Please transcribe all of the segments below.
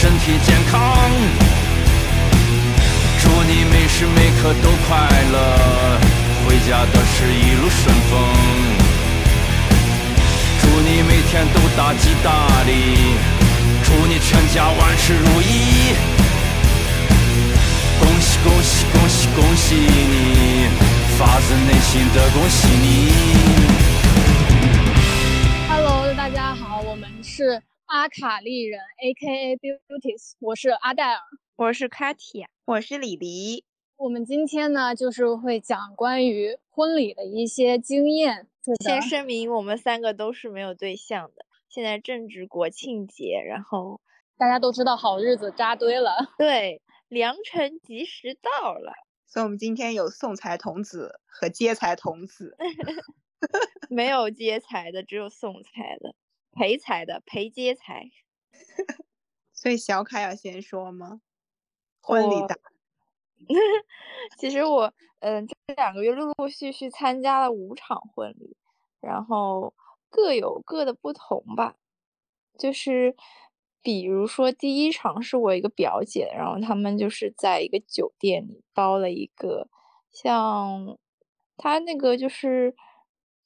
身体健康。祝你每时每刻都快乐，回家的是一路顺风。祝你每天都大吉大利，祝你全家万事如意。恭喜恭喜恭喜恭喜你，发自内心的恭喜你。Hello，大家好，我们是阿卡丽人，A.K.A. Beauties，我是阿黛尔。我是 Katia，我是李黎。我们今天呢，就是会讲关于婚礼的一些经验。先声明，我们三个都是没有对象的。现在正值国庆节，然后大家都知道好日子扎堆了。对良辰吉时到了，所以我们今天有送财童子和接财童子。没有接财的，只有送财的，陪财的，陪接财。所以小凯要先说吗？婚礼我大，其实我，嗯、这两个月陆陆续续参加了五场婚礼，然后各有各的不同吧。就是比如说第一场是我一个表姐，然后他们就是在一个酒店里包了一个像他那个就是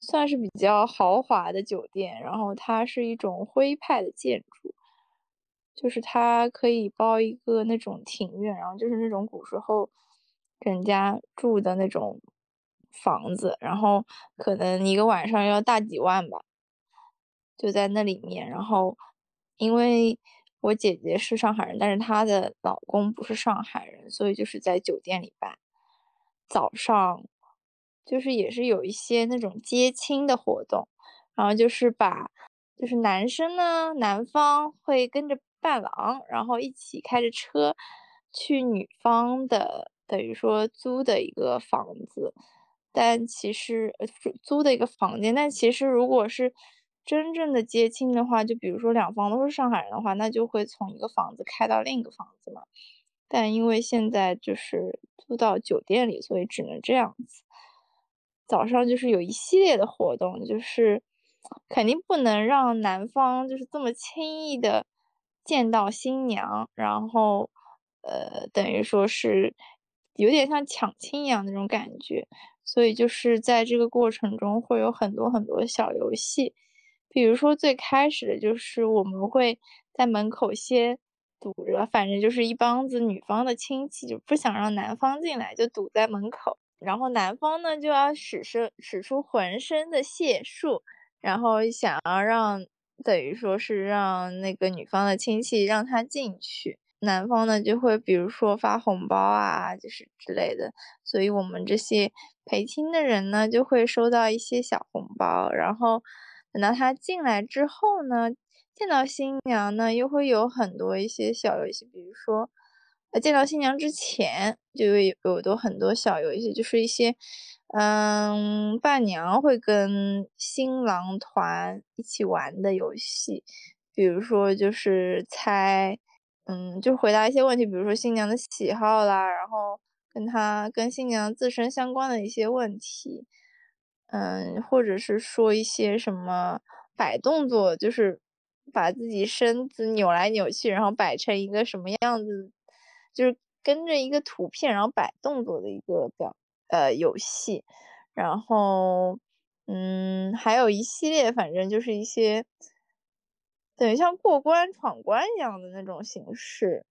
算是比较豪华的酒店，然后它是一种徽派的建筑。就是它可以包一个那种庭院，然后就是那种古时候人家住的那种房子，然后可能一个晚上要大几万吧，就在那里面。然后因为我姐姐是上海人，但是她的老公不是上海人，所以就是在酒店里办。早上就是也是有一些那种接亲的活动，然后就是把就是男生呢，男方会跟着伴郎，然后一起开着车去女方的等于说租的一个房子，但其实租租的一个房间，但其实如果是真正的接亲的话，就比如说两方都是上海人的话，那就会从一个房子开到另一个房子嘛。但因为现在就是租到酒店里，所以只能这样子。早上就是有一系列的活动，就是肯定不能让男方就是这么轻易的见到新娘，然后呃，等于说是有点像抢亲一样那种感觉，所以就是在这个过程中会有很多很多小游戏，比如说最开始的就是我们会在门口先堵着，反正就是一帮子女方的亲戚就不想让男方进来，就堵在门口。然后男方呢就要使出使出浑身的解数，然后想要让等于说是让那个女方的亲戚让他进去，男方呢就会比如说发红包啊，就是之类的，所以我们这些陪亲的人呢就会收到一些小红包，然后等到他进来之后呢，见到新娘呢又会有很多一些小游戏，比如说。呃，见到新娘之前就有有的很多小游戏，就是一些，嗯，伴娘会跟新郎团一起玩的游戏，比如说就是猜，嗯，就回答一些问题，比如说新娘的喜好啦，然后跟她跟新娘自身相关的一些问题，嗯，或者是说一些什么摆动作，就是把自己身子扭来扭去，然后摆成一个什么样子。就是跟着一个图片，然后摆动作的一个表呃游戏，然后嗯还有一系列，反正就是一些等于像过关闯关一样的那种形式，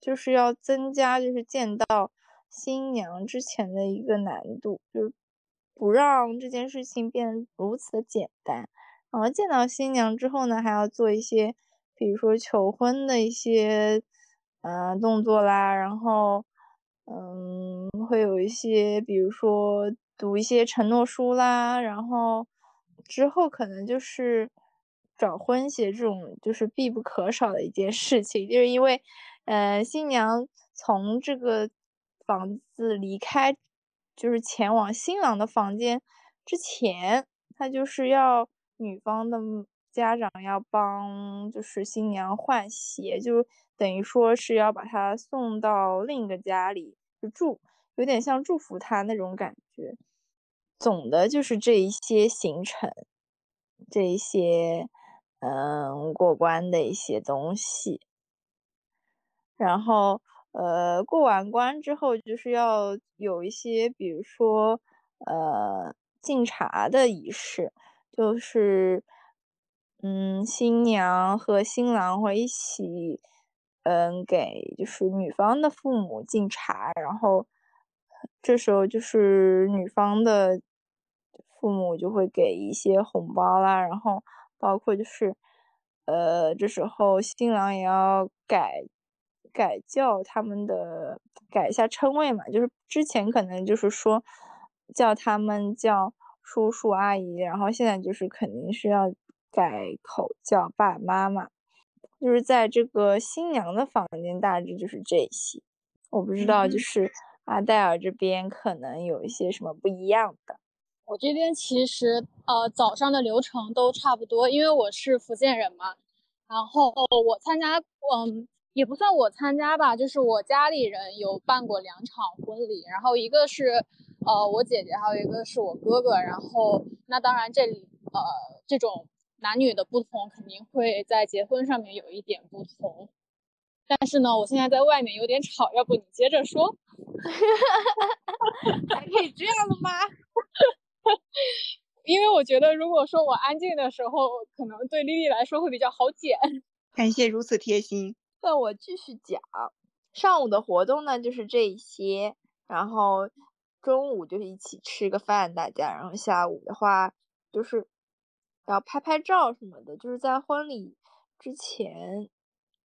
就是要增加就是见到新娘之前的一个难度，就是不让这件事情变得如此的简单。然后见到新娘之后呢，还要做一些，比如说求婚的一些。嗯、动作啦，然后，嗯，会有一些，比如说读一些承诺书啦，然后之后可能就是找婚鞋这种就是必不可少的一件事情，就是因为，呃，新娘从这个房子离开，就是前往新郎的房间之前，她就是要女方的家长要帮就是新娘换鞋，就。等于说是要把她送到另一个家里就住，有点像祝福她那种感觉。总的就是这一些行程，这一些嗯过关的一些东西。然后呃过完关之后就是要有一些，比如说呃敬茶的仪式，就是嗯新娘和新郎会一起嗯给就是女方的父母敬茶，然后这时候就是女方的父母就会给一些红包啦，然后包括就是呃这时候新郎也要改。改叫他们的改一下称谓嘛，就是之前可能就是说叫他们叫叔叔阿姨，然后现在就是肯定是要改口叫爸爸妈妈。就是在这个新娘的房间，大致就是这些。我不知道，就是阿黛尔这边可能有一些什么不一样的。我这边其实呃早上的流程都差不多，因为我是福建人嘛，然后我参加嗯。也不算我参加吧，就是我家里人有办过两场婚礼，然后一个是呃我姐姐，还有一个是我哥哥。然后那当然这里呃这种男女的不同肯定会在结婚上面有一点不同。但是呢，我现在在外面有点吵，要不你接着说？还可以这样的吗？因为我觉得如果说我安静的时候，可能对丽丽来说会比较好剪。感谢如此贴心。那我继续讲，上午的活动呢就是这一些，然后中午就是一起吃个饭，大家，然后下午的话就是要拍拍照什么的，就是在婚礼之前，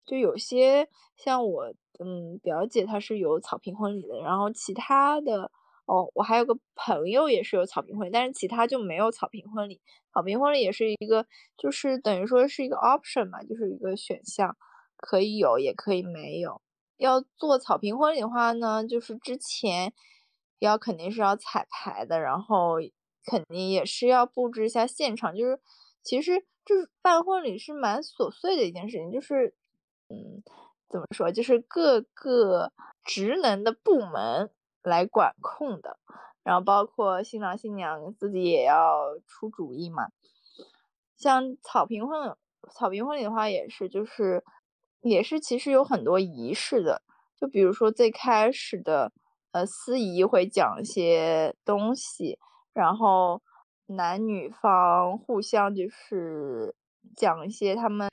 就有些像我，嗯，表姐她是有草坪婚礼的，然后其他的，哦，我还有个朋友也是有草坪婚礼，但是其他就没有草坪婚礼，草坪婚礼也是一个，就是等于说是一个 option 嘛，就是一个选项。可以有，也可以没有。要做草坪婚礼的话呢，就是之前要肯定是要彩排的，然后肯定也是要布置一下现场。就是其实就是办婚礼是蛮琐碎的一件事情，就是嗯，怎么说，就是各个职能的部门来管控的，然后包括新郎新娘自己也要出主意嘛。像草坪婚草坪婚礼的话，也是就是。也是，其实有很多仪式的，就比如说最开始的，呃，司仪会讲一些东西，然后男女方互相就是讲一些他们，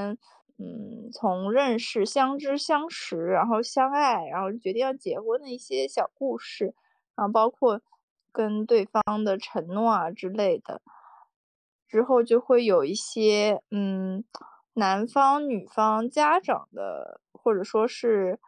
嗯，从认识、相知、相识，然后相爱，然后决定要结婚的一些小故事，然后包括跟对方的承诺啊之类的，之后就会有一些，嗯。男方、女方家长的，或者说是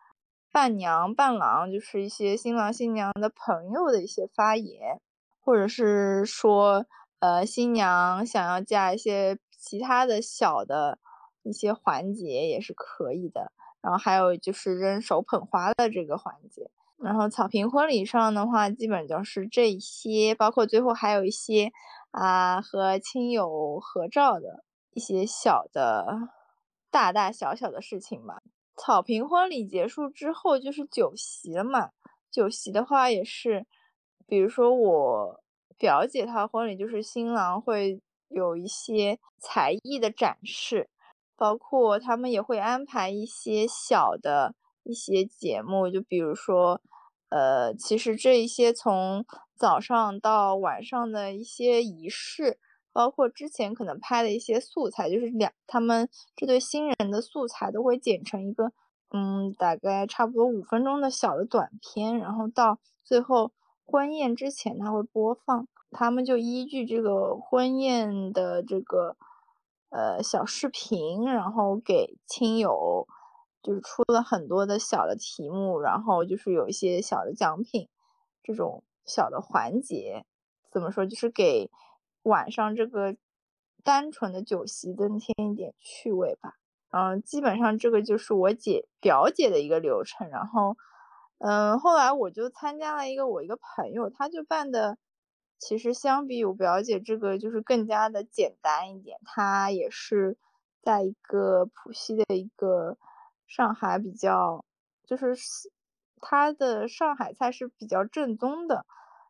伴娘、伴郎，就是一些新郎新娘的朋友的一些发言，或者是说，呃，新娘想要加一些其他的小的一些环节也是可以的。然后还有就是扔手捧花的这个环节。然后草坪婚礼上的话，基本就是这一些，包括最后还有一些啊和亲友合照的。一些小的、大大小小的事情吧。草坪婚礼结束之后就是酒席了嘛。酒席的话也是，比如说我表姐她婚礼，就是新郎会有一些才艺的展示，包括他们也会安排一些小的一些节目，就比如说，呃，其实这一些从早上到晚上的一些仪式。包括之前可能拍的一些素材，就是两他们这对新人的素材都会剪成一个，嗯，大概差不多五分钟的小的短片，然后到最后婚宴之前他会播放，他们就依据这个婚宴的这个呃小视频，然后给亲友就是出了很多的小的题目，然后就是有一些小的奖品，这种小的环节怎么说，就是给。晚上这个单纯的酒席增添一点趣味吧，嗯，基本上这个就是我姐表姐的一个流程。然后，嗯，后来我就参加了一个我一个朋友，他就办的，其实相比我表姐这个就是更加的简单一点。他也是在一个浦西的一个上海比较，就是他的上海菜是比较正宗的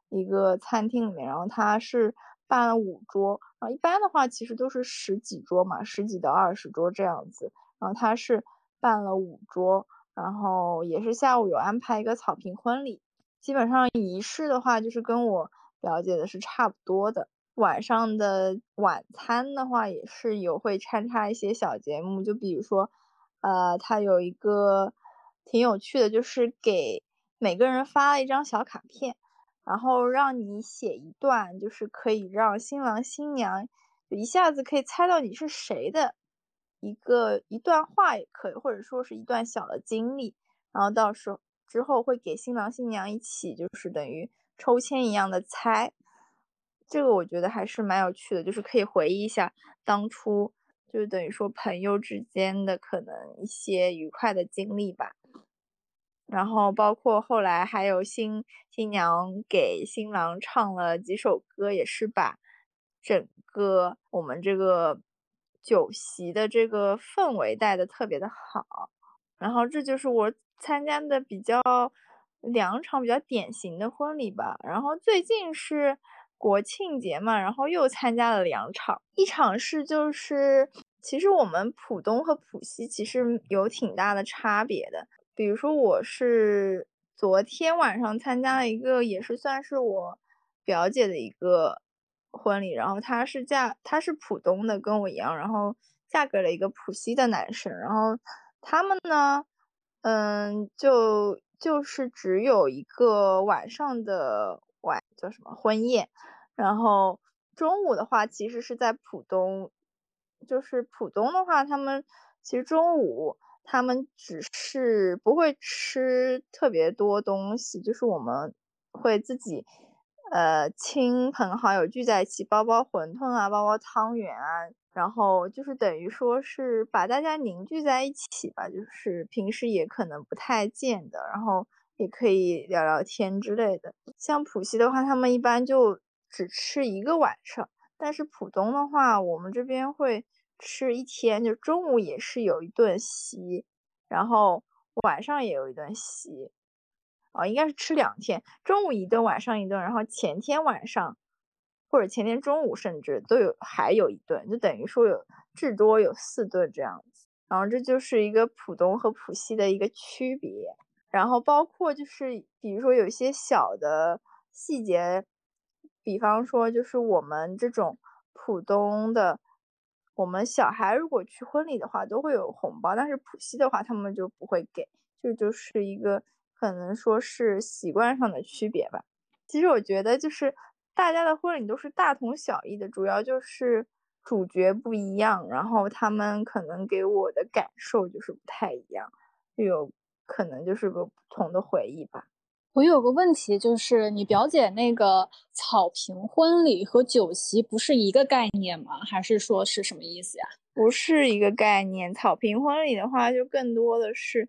一个餐厅里面，然后他是。办了五桌，然后一般的话其实都是十几桌嘛，十几到二十桌这样子。然后他是办了五桌，然后也是下午有安排一个草坪婚礼，基本上仪式的话就是跟我了解的是差不多的。晚上的晚餐的话也是有会穿插一些小节目，就比如说，呃，他有一个挺有趣的，就是给每个人发了一张小卡片，然后让你写一段，就是可以让新郎新娘一下子可以猜到你是谁的一个一段话也可以，或者说是一段小的经历，然后到时候之后会给新郎新娘一起就是等于抽签一样的猜。这个我觉得还是蛮有趣的，就是可以回忆一下当初，就等于说朋友之间的可能一些愉快的经历吧。然后包括后来还有新新娘给新郎唱了几首歌，也是把整个我们这个酒席的这个氛围带的特别的好。然后这就是我参加的比较两场比较典型的婚礼吧。然后最近是。国庆节嘛，然后又参加了两场，一场是就是，其实我们浦东和浦西其实有挺大的差别的。比如说我是昨天晚上参加了一个，也是算是我表姐的一个婚礼，然后她是嫁，她是浦东的，跟我一样，然后嫁给了一个浦西的男生，然后他们呢，嗯，就就是只有一个晚上的。晚叫什么婚宴，然后中午的话其实是在浦东，就是浦东的话，他们其实中午他们只是不会吃特别多东西，就是我们会自己呃亲朋好友聚在一起包包馄饨啊，包包汤圆啊，然后就是等于说是把大家凝聚在一起吧，就是平时也可能不太见的，然后。也可以聊聊天之类的。像浦西的话，他们一般就只吃一个晚上，但是浦东的话，我们这边会吃一天，就中午也是有一顿席，然后晚上也有一顿席，哦，应该是吃两天，中午一顿，晚上一顿，然后前天晚上或者前天中午甚至都有还有一顿，就等于说有至多有四顿这样子。然后这就是一个浦东和浦西的一个区别。然后包括就是，比如说有一些小的细节，比方说就是我们这种浦东的，我们小孩如果去婚礼的话都会有红包，但是浦西的话他们就不会给，这就是一个可能说是习惯上的区别吧。其实我觉得就是大家的婚礼都是大同小异的，主要就是主角不一样，然后他们可能给我的感受就是不太一样，有。可能就是个不同的回忆吧。我有个问题，就是你表姐那个草坪婚礼和酒席不是一个概念吗？还是说是什么意思呀？不是一个概念。草坪婚礼的话，就更多的是，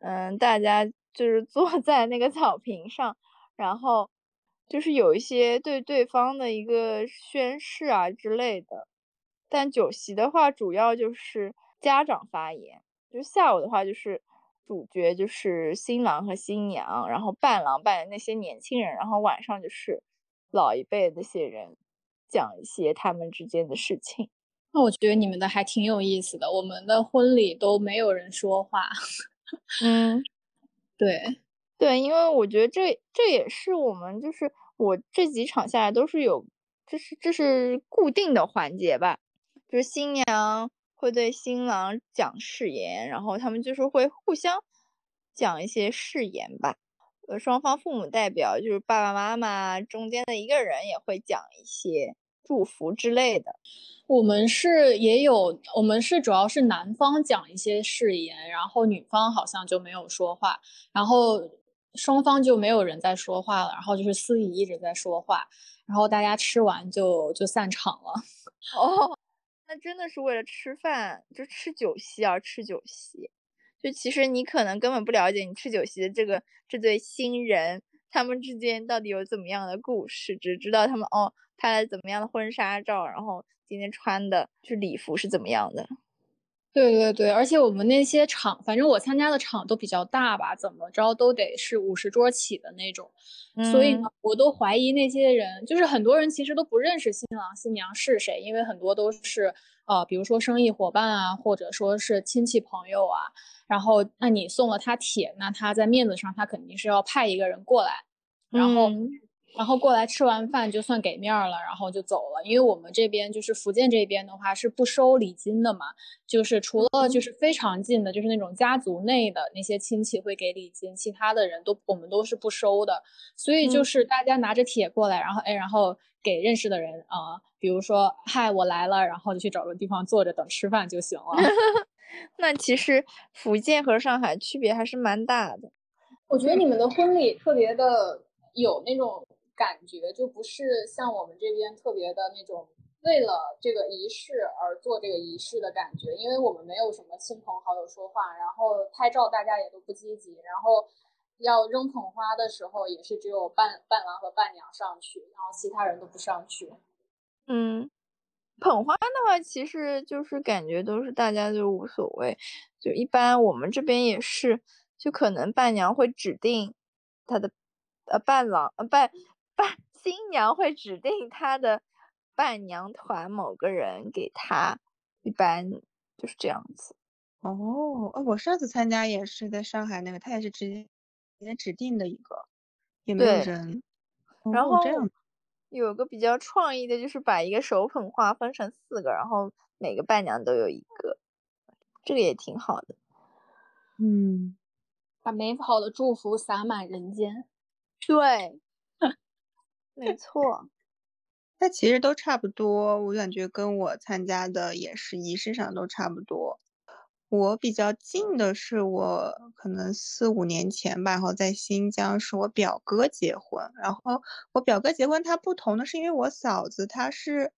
嗯，大家就是坐 在那个草坪上，然后就是有一些对对方的一个宣誓啊之类的。但酒席的话，主要就是家长发言。就下午的话，就是。主角就是新郎和新娘，然后伴郎扮演那些年轻人，然后晚上就是老一辈那些人讲一些他们之间的事情。那我觉得你们的还挺有意思的，我们的婚礼都没有人说话。嗯，对对，因为我觉得这这也是我们就是我这几场下来都是有，这是这是固定的环节吧，就是新娘。会对新郎讲誓言，然后他们就是会互相讲一些誓言吧。呃，双方父母代表就是爸爸妈妈中间的一个人也会讲一些祝福之类的。我们是也有，我们是主要是男方讲一些誓言，然后女方好像就没有说话，然后双方就没有人在说话了，然后就是司仪一直在说话，然后大家吃完就就散场了。哦。那真的是为了吃饭，就吃酒席而吃酒席。就其实你可能根本不了解你吃酒席的这个这对新人，他们之间到底有怎么样的故事，只知道他们哦拍了怎么样的婚纱照，然后今天穿的是礼服是怎么样的。对对对，而且我们那些场，反正我参加的场都比较大吧，怎么着都得是五十桌起的那种，所以呢，我都怀疑那些人，就是很多人其实都不认识新郎新娘是谁，因为很多都是呃，比如说生意伙伴啊，或者说是亲戚朋友啊，然后那你送了他帖，那他在面子上他肯定是要派一个人过来，然后。然后过来吃完饭就算给面了，然后就走了。因为我们这边就是福建这边的话是不收礼金的嘛，就是除了就是非常近的，就是那种家族内的那些亲戚会给礼金，其他的人都我们都是不收的。所以就是大家拿着铁过来，然后哎，然后给认识的人啊，比如说嗨我来了，然后就去找个地方坐着等吃饭就行了。那其实福建和上海区别还是蛮大的。我觉得你们的婚礼特别的有那种。感觉就不是像我们这边特别的那种为了这个仪式而做这个仪式的感觉，因为我们没有什么亲朋好友说话，然后拍照大家也都不积极，然后要扔捧花的时候也是只有伴伴郎和伴娘上去，然后其他人都不上去。嗯，捧花的话，其实就是感觉都是大家就无所谓，就一般我们这边也是，就可能伴娘会指定他的呃伴郎呃伴。伴新娘会指定她的伴娘团某个人给她，一般就是这样子。哦，哦，我上次参加也是在上海那个，他也是直接直接指定的一个，也没有人。然后这样有个比较创意的，就是把一个手捧花分成四个，然后每个伴娘都有一个，这个也挺好的。嗯，把美好的祝福洒满人间。对。没错，那其实都差不多，我感觉跟我参加的也是仪式上都差不多。我比较近的是我可能四五年前吧，然后在新疆是我表哥结婚，然后我表哥结婚他不同的是因为我嫂子她是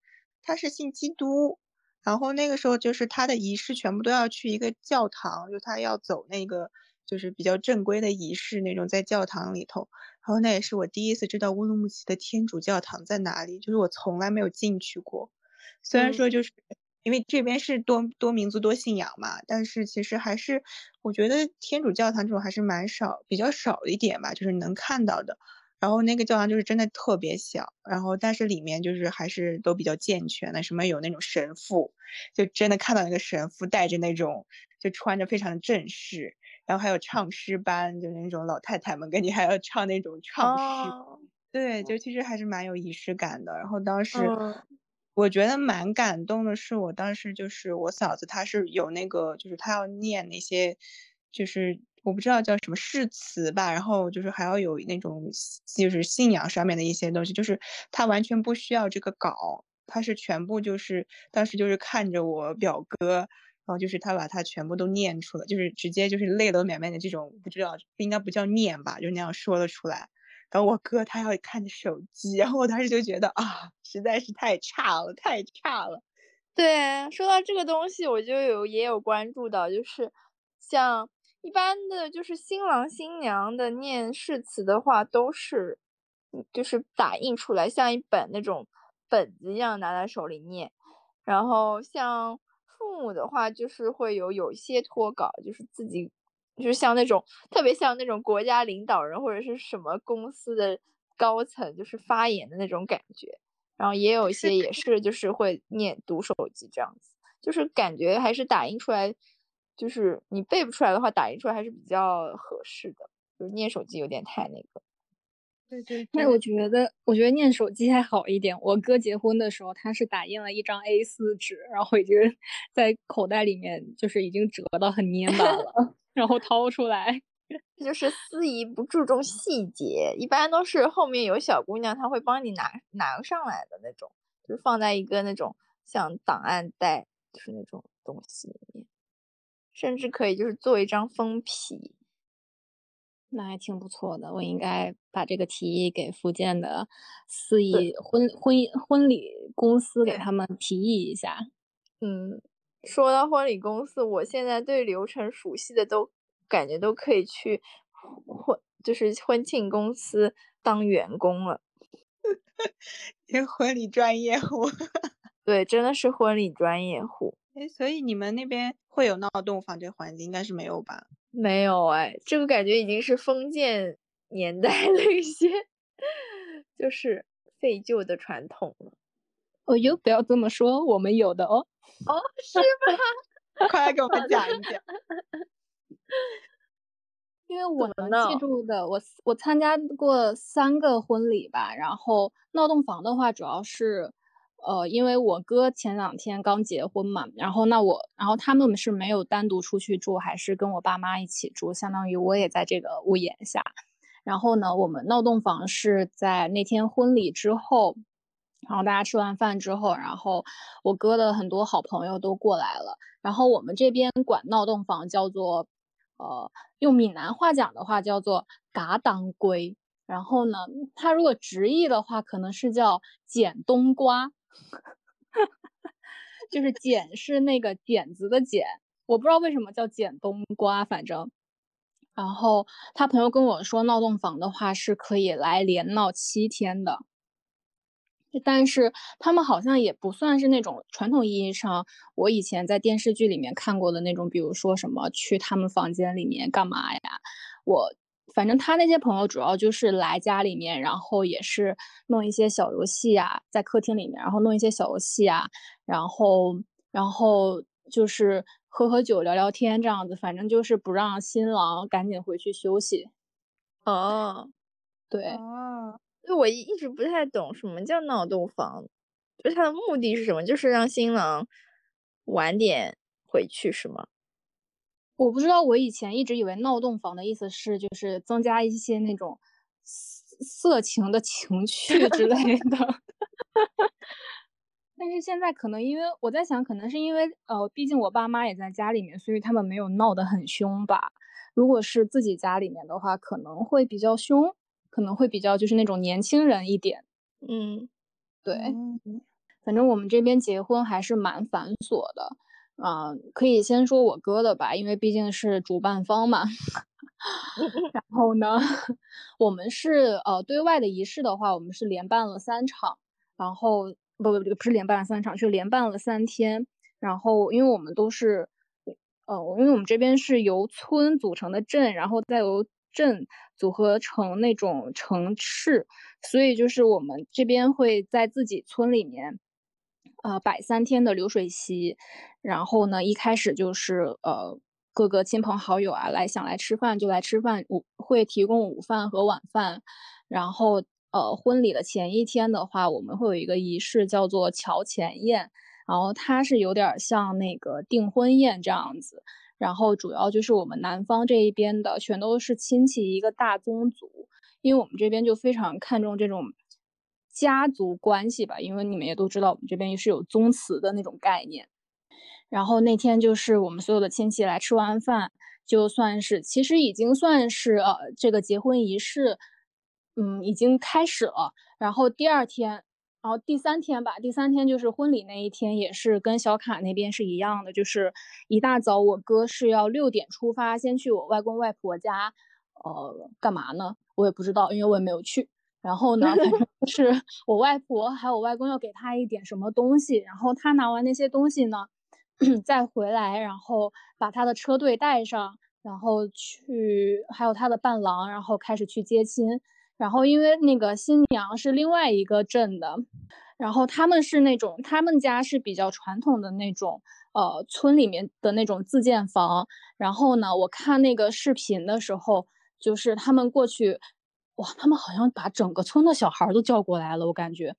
她是信基督，然后那个时候就是他的仪式全部都要去一个教堂，就他要走那个就是比较正规的仪式那种在教堂里头。然后那也是我第一次知道乌鲁木齐的天主教堂在哪里，就是我从来没有进去过。虽然说就是因为这边是多多民族多信仰嘛，但是其实还是我觉得天主教堂这种还是蛮少，比较少一点吧，就是能看到的。然后那个教堂就是真的特别小，然后但是里面就是还是都比较健全的，什么有那种神父，就真的看到那个神父带着那种就穿着非常的正式。然后还有唱诗班，就是那种老太太们跟你还要唱那种唱诗，对，就其实还是蛮有仪式感的。然后当时我觉得蛮感动的是，我当时就是我嫂子，她是有那个，就是她要念那些，就是我不知道叫什么誓词吧，然后就是还要有那种就是信仰上面的一些东西，就是她完全不需要这个稿，她是全部就是当时就是看着我表哥。然后就是他把他全部都念出来，就是直接就是泪流满面的这种，不知道应该不叫念吧，就那样说了出来。然后我哥他要看着手机，然后我当时就觉得啊，实在是太差了，太差了。对，说到这个东西，我就有也有关注到，就是像一般的，就是新郎新娘的念誓词的话，都是就是打印出来，像一本那种本子一样拿在手里念，然后像。父母的话就是会有有一些脱稿，就是自己就是像那种特别像那种国家领导人或者是什么公司的高层，就是发言的那种感觉。然后也有一些也是就是会念读手机这样子，就是感觉还是打印出来，就是你背不出来的话，打印出来还是比较合适的。就是念手机有点太那个。对对，那我觉得，我觉得念手机还好一点。我哥结婚的时候，他是打印了一张 A 四纸，然后已经在口袋里面，就是已经折到很蔫巴了，然后掏出来。就是司仪不注重细节，一般都是后面有小姑娘，她会帮你拿拿上来的那种，就是放在一个那种像档案袋，就是那种东西里面，甚至可以就是做一张封皮。那还挺不错的，我应该把这个提议给福建的四亿婚婚婚礼公司给他们提议一下。嗯，说到婚礼公司，我现在对流程熟悉的都感觉都可以去婚就是婚庆公司当员工了。婚礼专业户，对，真的是婚礼专业户。哎，所以你们那边会有闹洞房这个环节，应该是没有吧？没有哎，这个感觉已经是封建年代的一些，就是废旧的传统了。哦哟，不要这么说，我们有的哦。哦，是吗？快来给我们讲一讲。因为我能记住的，我我参加过三个婚礼吧。然后闹洞房的话，主要是，呃，因为我哥前两天刚结婚嘛，然后那我，然后他们是没有单独出去住，还是跟我爸妈一起住，相当于我也在这个屋檐下。然后呢，我们闹洞房是在那天婚礼之后，然后大家吃完饭之后，然后我哥的很多好朋友都过来了，然后我们这边管闹洞房叫做。呃，用闽南话讲的话叫做“嘎当归”，然后呢，它如果直译的话，可能是叫“捡冬瓜”，就是“剪”是那个剪子的“剪”，我不知道为什么叫“剪冬瓜”，反正，然后他朋友跟我说，闹洞房的话是可以来连闹七天的。但是他们好像也不算是那种传统意义上我以前在电视剧里面看过的那种，比如说什么去他们房间里面干嘛呀？我反正他那些朋友主要就是来家里面，然后也是弄一些小游戏啊，在客厅里面，然后弄一些小游戏啊，然后然后就是喝喝酒聊聊天这样子，反正就是不让新郎赶紧回去休息。哦，对。哦。就我一直不太懂什么叫闹洞房，就是它的目的是什么？就是让新郎晚点回去是吗？我不知道，我以前一直以为闹洞房的意思是就是增加一些那种色情的情趣之类的。但是现在可能因为我在想，可能是因为呃，毕竟我爸妈也在家里面，所以他们没有闹得很凶吧。如果是自己家里面的话，可能会比较凶。可能会比较就是那种年轻人一点，嗯，对，反正我们这边结婚还是蛮繁琐的，啊，可以先说我哥的吧，因为毕竟是主办方嘛。然后呢，我们是呃对外的仪式的话，我们是连办了三场，然后不不不不是连办了三场，是连办了三天。然后因为我们都是，呃，因为我们这边是由村组成的镇，然后再由镇。组合成那种城市，所以就是我们这边会在自己村里面，呃，摆三天的流水席。然后呢，一开始就是呃，各个亲朋好友啊来想来吃饭就来吃饭，午会提供午饭和晚饭。然后呃，婚礼的前一天的话，我们会有一个仪式叫做桥前宴，然后它是有点像那个订婚宴这样子。然后主要就是我们南方这一边的全都是亲戚一个大宗族，因为我们这边就非常看重这种家族关系吧，因为你们也都知道我们这边也是有宗祠的那种概念。然后那天就是我们所有的亲戚来吃完饭，就算是其实已经算是呃这个结婚仪式，嗯已经开始了。然后第二天。然后第三天吧，第三天就是婚礼那一天，也是跟小卡那边是一样的，就是一大早我哥是要六点出发，先去我外公外婆家，呃，干嘛呢？我也不知道，因为我也没有去。然后呢，反正 是我外婆还有我外公要给他一点什么东西，然后他拿完那些东西呢，再回来，然后把他的车队带上，然后去还有他的伴郎，然后开始去接亲。然后，因为那个新娘是另外一个镇的，然后他们是那种，他们家是比较传统的那种，呃，村里面的那种自建房。然后呢，我看那个视频的时候，就是他们过去，哇，他们好像把整个村的小孩都叫过来了，我感觉，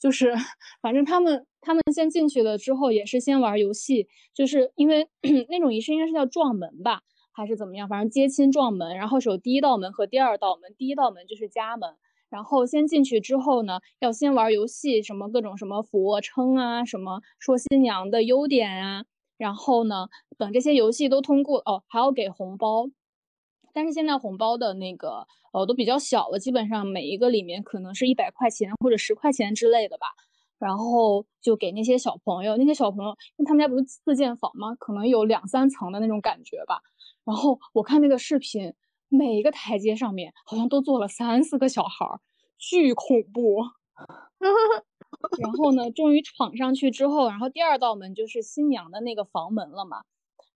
就是反正他们他们先进去了之后，也是先玩游戏，就是因为 那种仪式应该是叫撞门吧。还是怎么样？反正接亲撞门，然后是有第一道门和第二道门。第一道门就是家门，然后先进去之后呢，要先玩游戏，什么各种什么俯卧撑啊，什么说新娘的优点啊。然后呢，等这些游戏都通过哦，还要给红包。但是现在红包的那个呃都比较小了，基本上每一个里面可能是一百块钱或者十块钱之类的吧。然后就给那些小朋友，那些小朋友，因为他们家不是自建房吗？可能有两三层的那种感觉吧。然后我看那个视频，每一个台阶上面好像都坐了三四个小孩儿，巨恐怖。然后呢，终于闯上去之后，然后第二道门就是新娘的那个房门了嘛。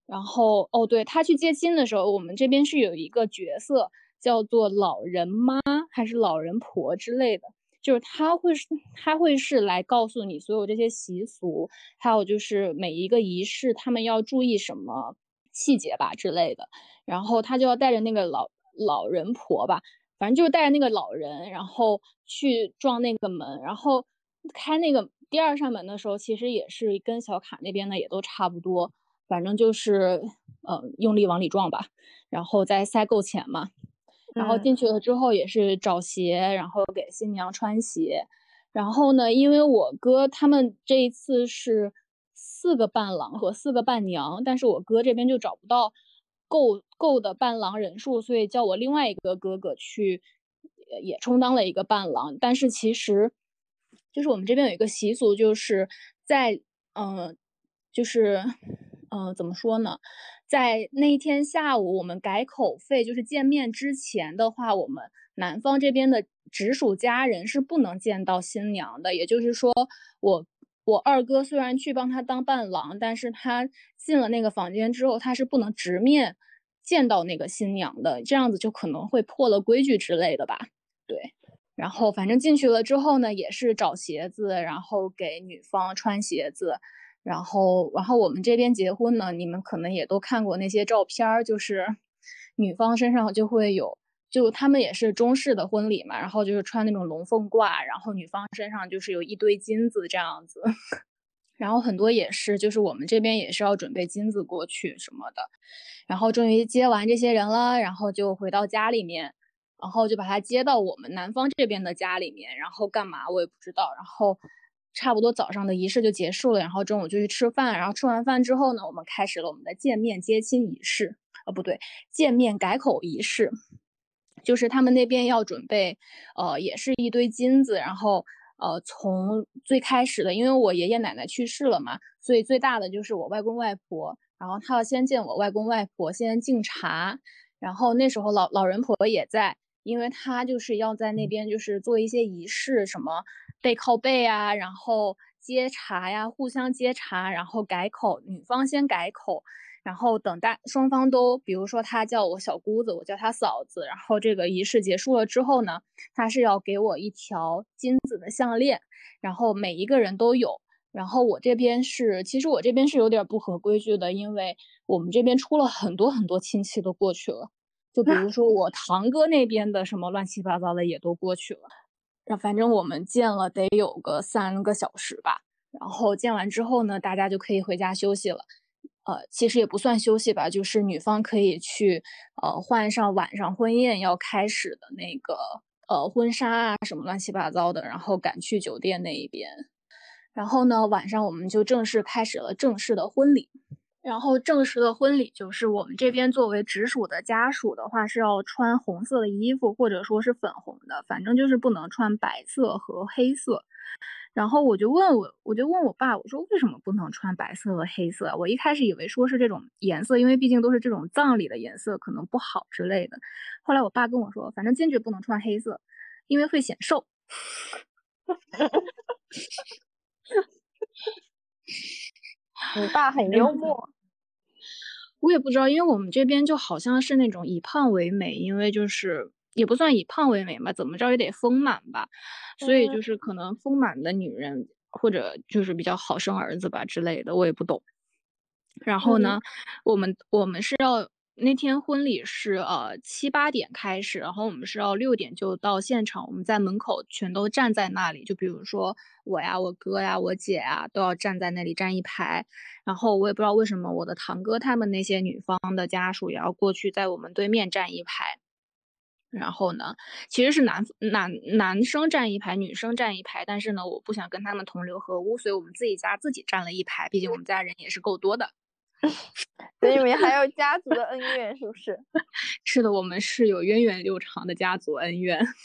然后哦，对他去接亲的时候，我们这边是有一个角色叫做老人妈还是老人婆之类的，就是他会是他会是来告诉你所有这些习俗，还有就是每一个仪式他们要注意什么细节吧之类的。然后他就要带着那个老老人婆吧，反正就是带着那个老人，然后去撞那个门，然后开那个第二扇门的时候，其实也是跟小卡那边的也都差不多。反正就是，呃，用力往里撞吧，然后再塞够钱嘛，然后进去了之后也是找鞋，然后给新娘穿鞋，然后呢，因为我哥他们这一次是四个伴郎和四个伴娘，但是我哥这边就找不到够够的伴郎人数，所以叫我另外一个哥哥去，也充当了一个伴郎。但是其实，就是我们这边有一个习俗，就是在，嗯，就是。嗯，怎么说呢？在那一天下午，我们改口费，就是见面之前的话，我们男方这边的直属家人是不能见到新娘的。也就是说，我我二哥虽然去帮他当伴郎，但是他进了那个房间之后，他是不能直面见到那个新娘的。这样子就可能会破了规矩之类的吧？对。然后反正进去了之后呢，也是找鞋子，然后给女方穿鞋子。然后，然后我们这边结婚呢，你们可能也都看过那些照片儿，就是女方身上就会有，就他们也是中式的婚礼嘛，然后就是穿那种龙凤褂，然后女方身上就是有一堆金子这样子，然后很多也是，就是我们这边也是要准备金子过去什么的，然后终于接完这些人了，然后就回到家里面，然后就把他接到我们男方这边的家里面，然后干嘛我也不知道，然后。差不多早上的仪式就结束了，然后中午就去吃饭，然后吃完饭之后呢，我们开始了我们的见面接亲仪式，呃，不对，见面改口仪式，就是他们那边要准备，呃，也是一堆金子，然后，呃，从最开始的，因为我爷爷奶奶去世了嘛，所以最大的就是我外公外婆，然后他要先见我外公外婆，先敬茶，然后那时候老老人婆也在，因为他就是要在那边就是做一些仪式什么。背靠背啊，然后接茶呀，互相接茶，然后改口，女方先改口，然后等大双方都，比如说他叫我小姑子，我叫他嫂子，然后这个仪式结束了之后呢，他是要给我一条金子的项链，然后每一个人都有，然后我这边是，其实我这边是有点不合规矩的，因为我们这边出了很多很多亲戚都过去了，就比如说我堂哥那边的什么乱七八糟的也都过去了。然后反正我们见了得有个三个小时吧，然后见完之后呢，大家就可以回家休息了。呃，其实也不算休息吧，就是女方可以去呃换上晚上婚宴要开始的那个呃婚纱啊什么乱七八糟的，然后赶去酒店那一边。然后呢，晚上我们就正式开始了正式的婚礼。然后正式的婚礼就是我们这边作为直属的家属的话是要穿红色的衣服，或者说是粉红的，反正就是不能穿白色和黑色。然后我就问我，我就问我爸，我说为什么不能穿白色和黑色？我一开始以为说是这种颜色，因为毕竟都是这种葬礼的颜色，可能不好之类的。后来我爸跟我说，反正坚决不能穿黑色，因为会显瘦。你爸很 幽默。我也不知道，因为我们这边就好像是那种以胖为美，因为就是也不算以胖为美嘛，怎么着也得丰满吧，所以就是可能丰满的女人或者就是比较好生儿子吧之类的，我也不懂。然后呢，我们我们是要。那天婚礼是呃七八点开始，然后我们是要六点就到现场，我们在门口全都站在那里，就比如说我呀、我哥呀、我姐呀，都要站在那里站一排。然后我也不知道为什么，我的堂哥他们那些女方的家属也要过去在我们对面站一排。然后呢，其实是男男男生站一排，女生站一排，但是呢，我不想跟他们同流合污，所以我们自己家自己站了一排，毕竟我们家人也是够多的。所以你们还有家族的恩怨，是不是？是的，我们是有源远流长的家族恩怨。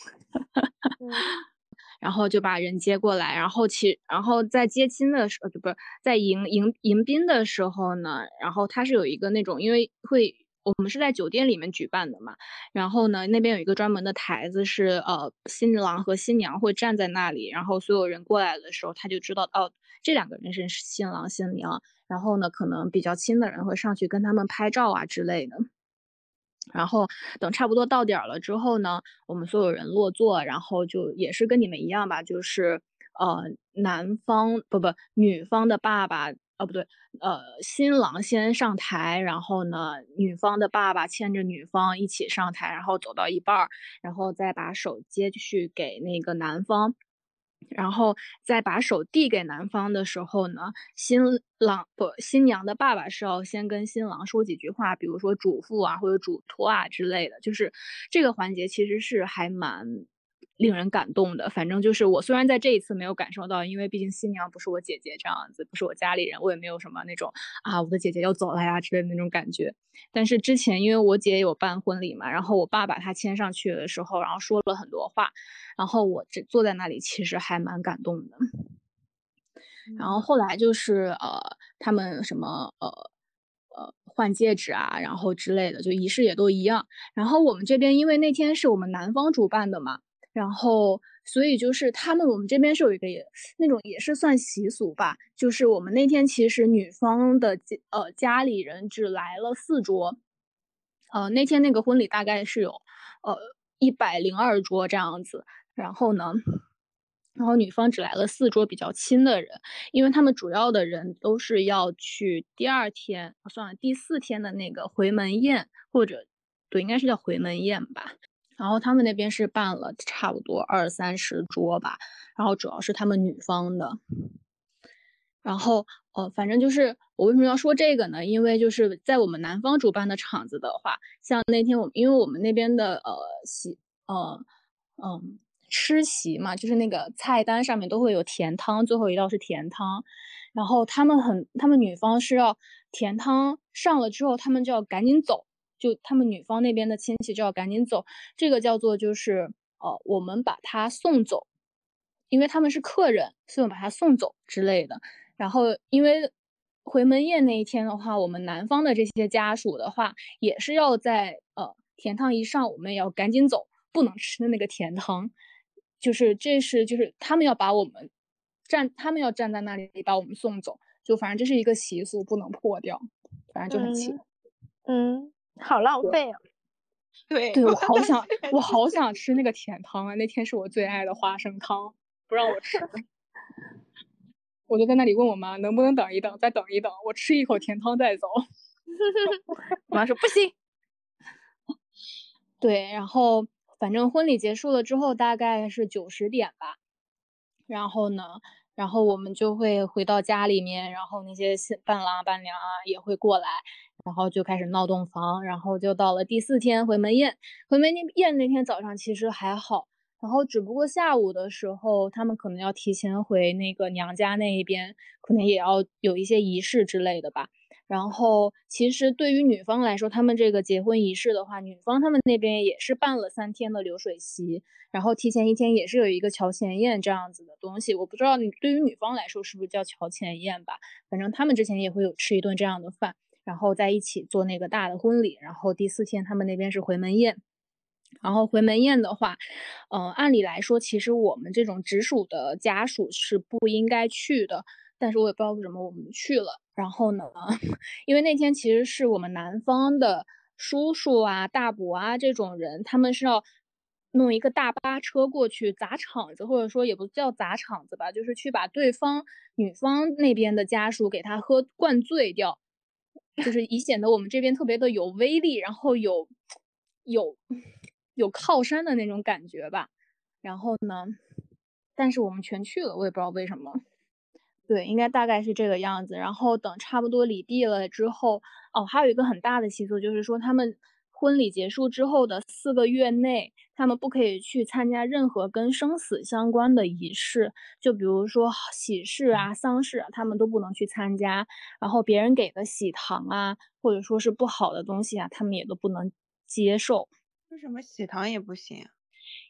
然后就把人接过来，然后其然后在接亲的时候，不是在迎迎迎宾的时候呢，然后他是有一个那种，因为会我我们是在酒店里面举办的嘛，然后呢，那边有一个专门的台子，是呃新郎和新娘会站在那里，然后所有人过来的时候，他就知道哦这两个人是新郎新娘，然后呢，可能比较亲的人会上去跟他们拍照啊之类的。然后等差不多到点了之后呢，我们所有人落座，然后就也是跟你们一样吧，就是呃男方不不女方的爸爸。哦，不对，呃，新郎先上台，然后呢，女方的爸爸牵着女方一起上台，然后走到一半儿，然后再把手接去给那个男方，然后再把手递给男方的时候呢，新郎不，新娘的爸爸是要先跟新郎说几句话，比如说嘱咐啊，或者嘱托啊之类的，就是这个环节其实是还蛮。令人感动的，反正就是我虽然在这一次没有感受到，因为毕竟新娘不是我姐姐这样子，不是我家里人，我也没有什么那种啊我的姐姐要走了呀之类的那种感觉。但是之前因为我姐有办婚礼嘛，然后我爸把她牵上去的时候，然后说了很多话，然后我这坐在那里其实还蛮感动的。然后后来就是呃他们什么呃呃换戒指啊，然后之类的，就仪式也都一样。然后我们这边因为那天是我们男方主办的嘛。然后，所以就是他们，我们这边是有一个也那种也是算习俗吧，就是我们那天其实女方的呃家里人只来了四桌，呃那天那个婚礼大概是有呃一百零二桌这样子，然后呢，然后女方只来了四桌比较亲的人，因为他们主要的人都是要去第二天，算了第四天的那个回门宴，或者对，应该是叫回门宴吧。然后他们那边是办了差不多二三十桌吧，然后主要是他们女方的。然后呃，反正就是我为什么要说这个呢？因为就是在我们男方主办的场子的话，像那天我们因为我们那边的呃席呃嗯吃席嘛，就是那个菜单上面都会有甜汤，最后一道是甜汤。然后他们很，他们女方是要甜汤上了之后，他们就要赶紧走。就他们女方那边的亲戚就要赶紧走，这个叫做就是呃，我们把他送走，因为他们是客人，所以我们把他送走之类的。然后因为回门宴那一天的话，我们男方的这些家属的话，也是要在呃甜汤一上，我们也要赶紧走，不能吃的那个甜汤，就是这是就是他们要把我们站，他们要站在那里把我们送走，就反正这是一个习俗，不能破掉，反正就很奇，嗯。好浪费啊！对对，我好 想，我好想吃那个甜汤啊！那天是我最爱的花生汤，不让我吃，我就在那里问我妈能不能等一等，再等一等，我吃一口甜汤再走。我妈说不行。对，然后反正婚礼结束了之后大概是九十点吧，然后呢，然后我们就会回到家里面，然后那些新伴郎伴娘啊也会过来。然后就开始闹洞房，然后就到了第四天回门宴。回门宴那天早上其实还好，然后只不过下午的时候，他们可能要提前回那个娘家那一边，可能也要有一些仪式之类的吧。然后其实对于女方来说，他们这个结婚仪式的话，女方他们那边也是办了三天的流水席，然后提前一天也是有一个乔前宴这样子的东西。我不知道你对于女方来说是不是叫乔前宴吧？反正他们之前也会有吃一顿这样的饭。然后在一起做那个大的婚礼，然后第四天他们那边是回门宴，然后回门宴的话，嗯，按理来说，其实我们这种直属的家属是不应该去的，但是我也不知道为什么我们去了。然后呢，因为那天其实是我们男方的叔叔啊、大伯啊这种人，他们是要弄一个大巴车过去砸场子，或者说也不叫砸场子吧，就是去把对方女方那边的家属给他喝灌醉掉。就是以显得我们这边特别的有威力，然后有有有靠山的那种感觉吧。然后呢，但是我们全去了，我也不知道为什么。对，应该大概是这个样子。然后等差不多礼毕了之后，哦，还有一个很大的习俗，就是说他们。婚礼结束之后的四个月内，他们不可以去参加任何跟生死相关的仪式，就比如说喜事啊、丧事啊，他们都不能去参加。然后别人给的喜糖啊，或者说是不好的东西啊，他们也都不能接受。为什么喜糖也不行？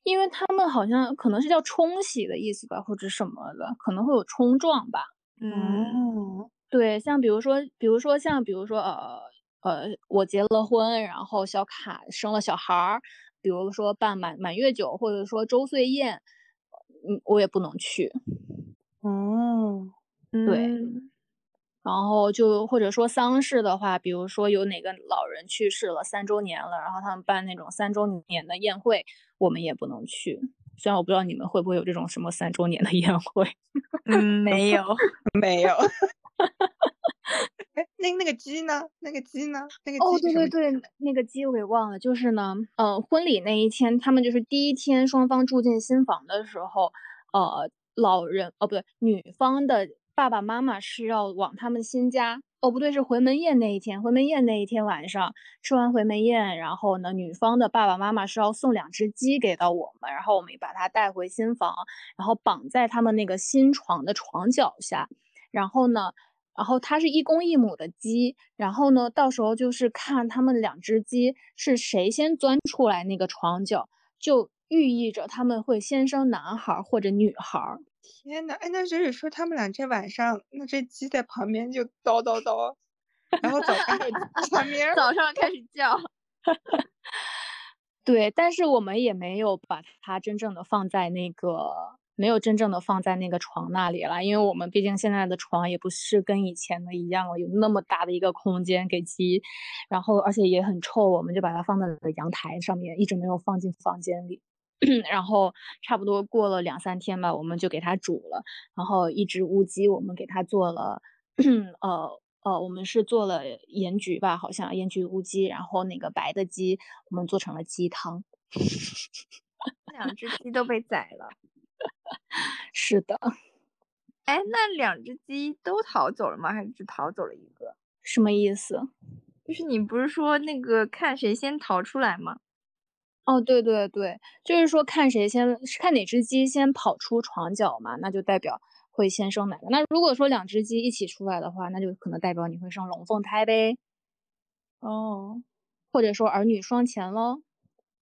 因为他们好像可能是叫冲喜的意思吧，或者什么的，可能会有冲撞吧。嗯，对，像比如说，比如说像比如说呃。呃，我结了婚，然后小卡生了小孩儿，比如说办满满月酒或者说周岁宴，嗯，我也不能去。哦，对嗯然后就或者说丧事的话，比如说有哪个老人去世了三周年了，然后他们办那种三周年的宴会，我们也不能去。虽然我不知道你们会不会有这种什么三周年的宴会。嗯，没有。没有。哎，那那个鸡呢？那个鸡呢？那个哦，鸡是什么对对对，那个鸡我给忘了，就是呢，呃，婚礼那一天，他们就是第一天双方住进新房的时候，呃，老人哦不对，女方的爸爸妈妈是要往他们新家，哦不对，是回门宴那一天，回门宴那一天晚上吃完回门宴，然后呢，女方的爸爸妈妈是要送两只鸡给到我们，然后我们把它带回新房，然后绑在他们那个新床的床脚下，然后呢。然后它是一公一母的鸡，然后呢，到时候就是看他们两只鸡是谁先钻出来那个床角，就寓意着他们会先生男孩儿或者女孩儿。天呐，哎，那就是说他们俩这晚上，那这鸡在旁边就叨叨叨，然后早上还有下面儿早上开始叫。对，但是我们也没有把它真正的放在那个，没有真正的放在那个床那里了，因为我们毕竟现在的床也不是跟以前的一样了，有那么大的一个空间给鸡，然后而且也很臭，我们就把它放在了阳台上面，一直没有放进房间里。然后差不多过了两三天吧，我们就给它煮了，然后一只乌鸡我们给它做了，呃呃，我们是做了盐焗吧，好像盐焗乌鸡，然后那个白的鸡我们做成了鸡汤。两只鸡都被宰了。是的，哎，那两只鸡都逃走了吗？还是只逃走了一个？什么意思？就是你不是说那个看谁先逃出来吗？哦，对对对，就是说看谁先看哪只鸡先跑出床角嘛，那就代表会先生哪个。那如果说两只鸡一起出来的话，那就可能代表你会生龙凤胎呗，哦，或者说儿女双全喽。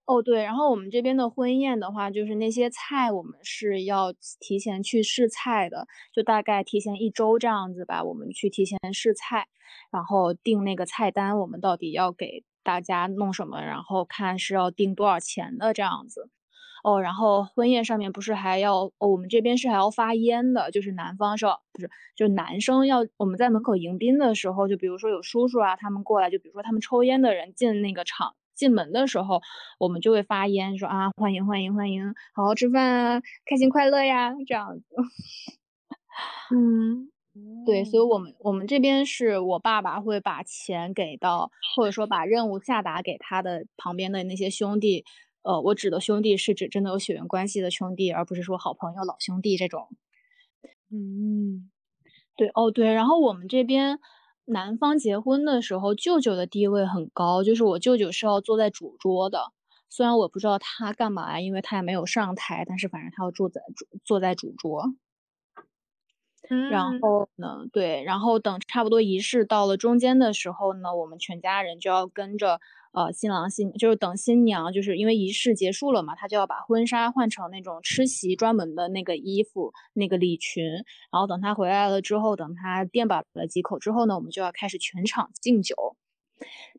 哦，对，然后我们这边的婚宴的话，就是那些菜我们是要提前去试菜的，就大概提前一周这样子吧，我们去提前试菜，然后定那个菜单，我们到底要给大家弄什么，然后看是要定多少钱的这样子。哦，然后婚宴上面不是还要，哦，我们这边是还要发烟的，就是男方是要不是，就男生要我们在门口迎宾的时候，就比如说有叔叔啊，他们过来，就比如说他们抽烟的人进那个场进门的时候，我们就会发烟，说啊欢迎欢迎欢迎，好好吃饭啊，开心快乐呀，这样子。嗯，对，所以我们我们这边是我爸爸会把钱给到，或者说把任务下达给他的旁边的那些兄弟。呃，我指的兄弟是指真的有血缘关系的兄弟，而不是说好朋友、老兄弟这种。嗯，对，哦对，然后我们这边男方结婚的时候，舅舅的地位很高，就是我舅舅是要坐在主桌的。虽然我不知道他干嘛，因为他也没有上台，但是反正他要坐在主坐在主桌。然嗯后呢，对，然后等差不多仪式到了中间的时候呢，我们全家人就要跟着呃新郎新，就是等新娘，就是因为仪式结束了嘛，他就要把婚纱换成那种吃席专门的那个衣服，那个礼裙。然后等他回来了之后，等他垫饱了几口之后呢，我们就要开始全场敬酒。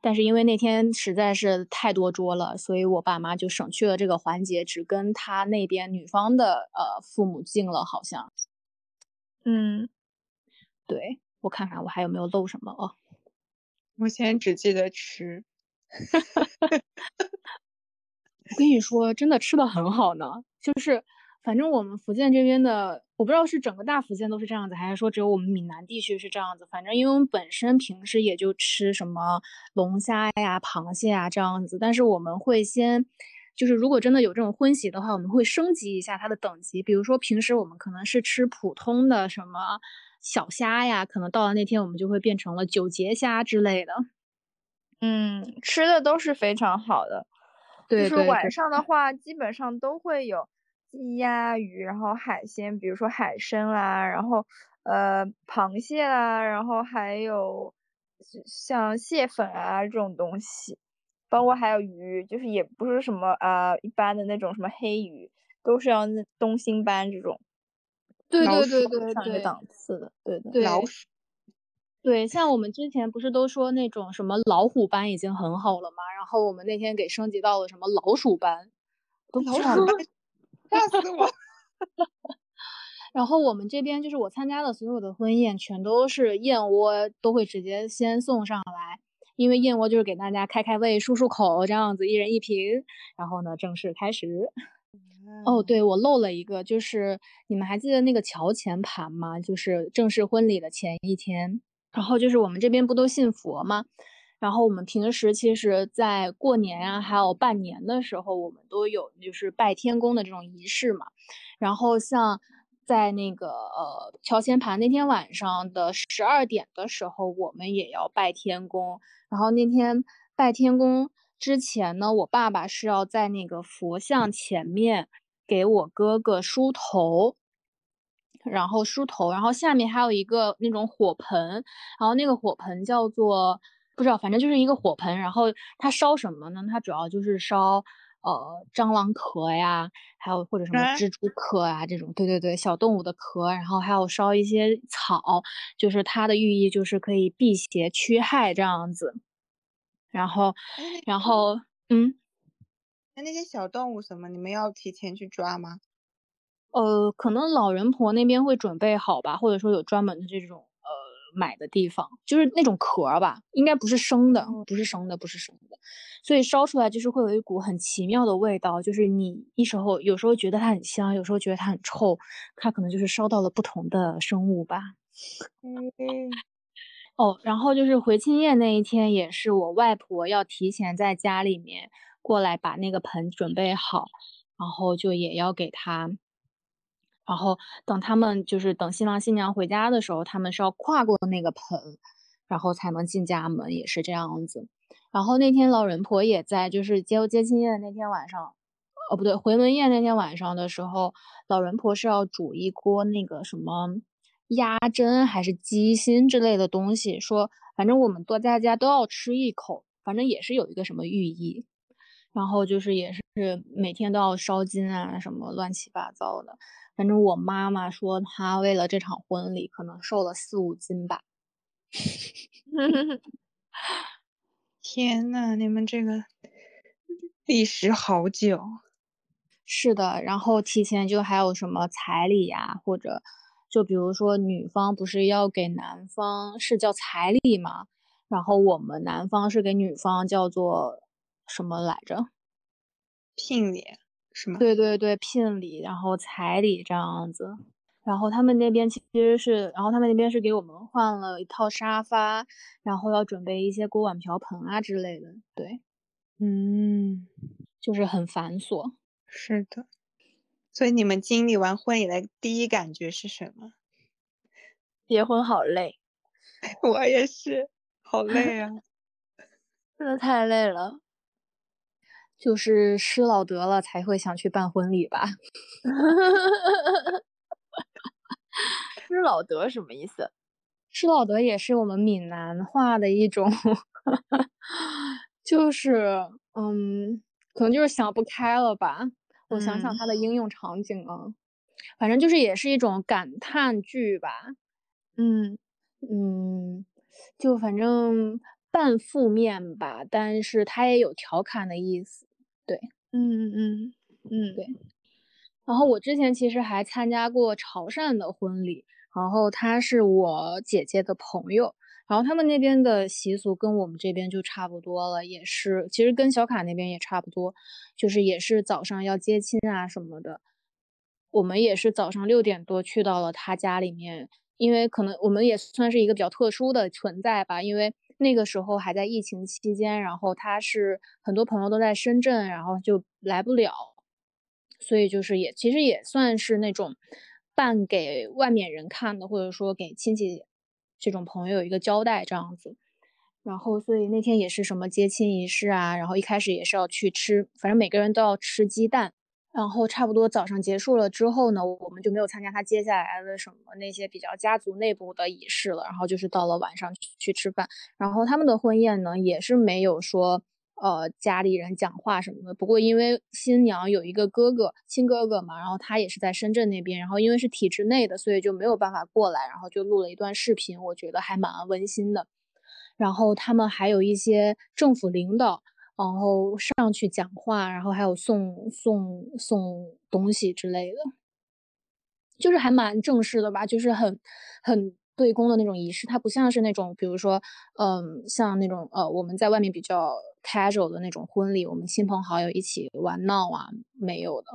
但是因为那天实在是太多桌了，所以我爸妈就省去了这个环节，只跟他那边女方的呃父母敬了，好像。嗯，对我看看我还有没有漏什么哦。我现在只记得吃。哈哈哈我跟你说，真的吃的很好呢。就是，反正我们福建这边的，我不知道是整个大福建都是这样子，还是说只有我们闽南地区是这样子。反正因为我们本身平时也就吃什么龙虾呀、螃蟹啊这样子，但是我们会先，就是如果真的有这种婚喜的话，我们会升级一下它的等级。比如说平时我们可能是吃普通的什么小虾呀，可能到了那天我们就会变成了九节虾之类的。嗯，吃的都是非常好的。就是晚上的话，基本上都会有鸡鸭鱼，然后海鲜，比如说海参啦，然后呃螃蟹啦，然后还有像蟹粉啊这种东西，包括还有鱼，就是也不是什么啊、一般的那种什么黑鱼，都是要那东星斑这种对老对对对对上一个档次的，对的。对老鼠对，像我们之前不是都说那种什么老虎班已经很好了吗？然后我们那天给升级到了什么老鼠班，都不知道。吓死我！然后我们这边就是我参加的所有的婚宴，全都是燕窝都会直接先送上来，因为燕窝就是给大家开开胃、漱漱口这样子，一人一瓶。然后呢，正式开始。哦，对，我漏了一个，就是你们还记得那个桥前盘吗？就是正式婚礼的前一天。然后就是我们这边不都信佛吗？然后我们平时其实，在过年啊，还有拜年的时候，我们都有就是拜天公的这种仪式嘛。然后像在那个呃桥前盘那天晚上的十二点的时候，我们也要拜天公。然后那天拜天公之前呢，我爸爸是要在那个佛像前面给我哥哥梳头。然后梳头，然后下面还有一个那种火盆，然后那个火盆叫做不知道，反正就是一个火盆。然后它烧什么呢？它主要就是烧呃蟑螂壳呀，还有或者什么蜘蛛壳啊这种，对对对，小动物的壳。然后还有烧一些草，就是它的寓意就是可以辟邪驱害这样子。然后，然后，嗯，那那些小动物什么，你们要提前去抓吗？呃，可能老人婆那边会准备好吧，或者说有专门的这种呃买的地方，就是那种壳吧，应该不是生的，不是生的，不是生的，所以烧出来就是会有一股很奇妙的味道，就是你一时候有时候觉得它很香，有时候觉得它很臭，它可能就是烧到了不同的生物吧。嗯，哦，然后就是回亲宴那一天，也是我外婆要提前在家里面过来把那个盆准备好，然后就也要给他。然后等他们就是等新郎新娘回家的时候，他们是要跨过那个盆，然后才能进家门，也是这样子。然后那天老人婆也在，就是接接亲宴那天晚上，哦不对，回门宴那天晚上的时候，老人婆是要煮一锅那个什么鸭胗还是鸡心之类的东西，说反正我们多家家都要吃一口，反正也是有一个什么寓意。然后就是也是每天都要烧金啊，什么乱七八糟的。反正我妈妈说，她为了这场婚礼，可能瘦了四五斤吧。天呐，你们这个历时好久。是的，然后提前就还有什么彩礼呀，或者就比如说女方不是要给男方是叫彩礼吗？然后我们男方是给女方叫做什么来着？聘礼。是吗？对对对，聘礼，然后彩礼这样子，然后他们那边其实是，然后他们那边是给我们换了一套沙发，然后要准备一些锅碗瓢盆啊之类的，对，嗯，就是很繁琐。是的，所以你们经历完婚礼的第一感觉是什么？结婚好累，我也是，好累啊，真的太累了。就是失老德了才会想去办婚礼吧？失老德什么意思？失老德也是我们闽南话的一种，就是嗯，可能就是想不开了吧。我想想它的应用场景啊，反正就是也是一种感叹句吧。嗯嗯，就反正半负面吧，但是它也有调侃的意思。对，嗯嗯嗯对。然后我之前其实还参加过潮汕的婚礼，然后他是我姐姐的朋友，然后他们那边的习俗跟我们这边就差不多了，也是其实跟小卡那边也差不多，就是也是早上要接亲啊什么的。我们也是早上六点多去到了他家里面，因为可能我们也算是一个比较特殊的存在吧，因为。那个时候还在疫情期间，然后他是很多朋友都在深圳，然后就来不了，所以就是也其实也算是那种办给外面人看的，或者说给亲戚这种朋友一个交代这样子。然后所以那天也是什么接亲仪式啊，然后一开始也是要去吃，反正每个人都要吃鸡蛋。然后差不多早上结束了之后呢，我们就没有参加他接下来的什么那些比较家族内部的仪式了。然后就是到了晚上去吃饭。然后他们的婚宴呢，也是没有说呃家里人讲话什么的。不过因为新娘有一个哥哥亲哥哥嘛，然后他也是在深圳那边，然后因为是体制内的，所以就没有办法过来，然后就录了一段视频，我觉得还蛮温馨的。然后他们还有一些政府领导，然后上去讲话，然后还有送送送东西之类的，就是还蛮正式的吧，就是很很对公的那种仪式。它不像是那种，比如说，嗯，像那种呃，我们在外面比较 casual 的那种婚礼，我们亲朋好友一起玩闹啊，没有的。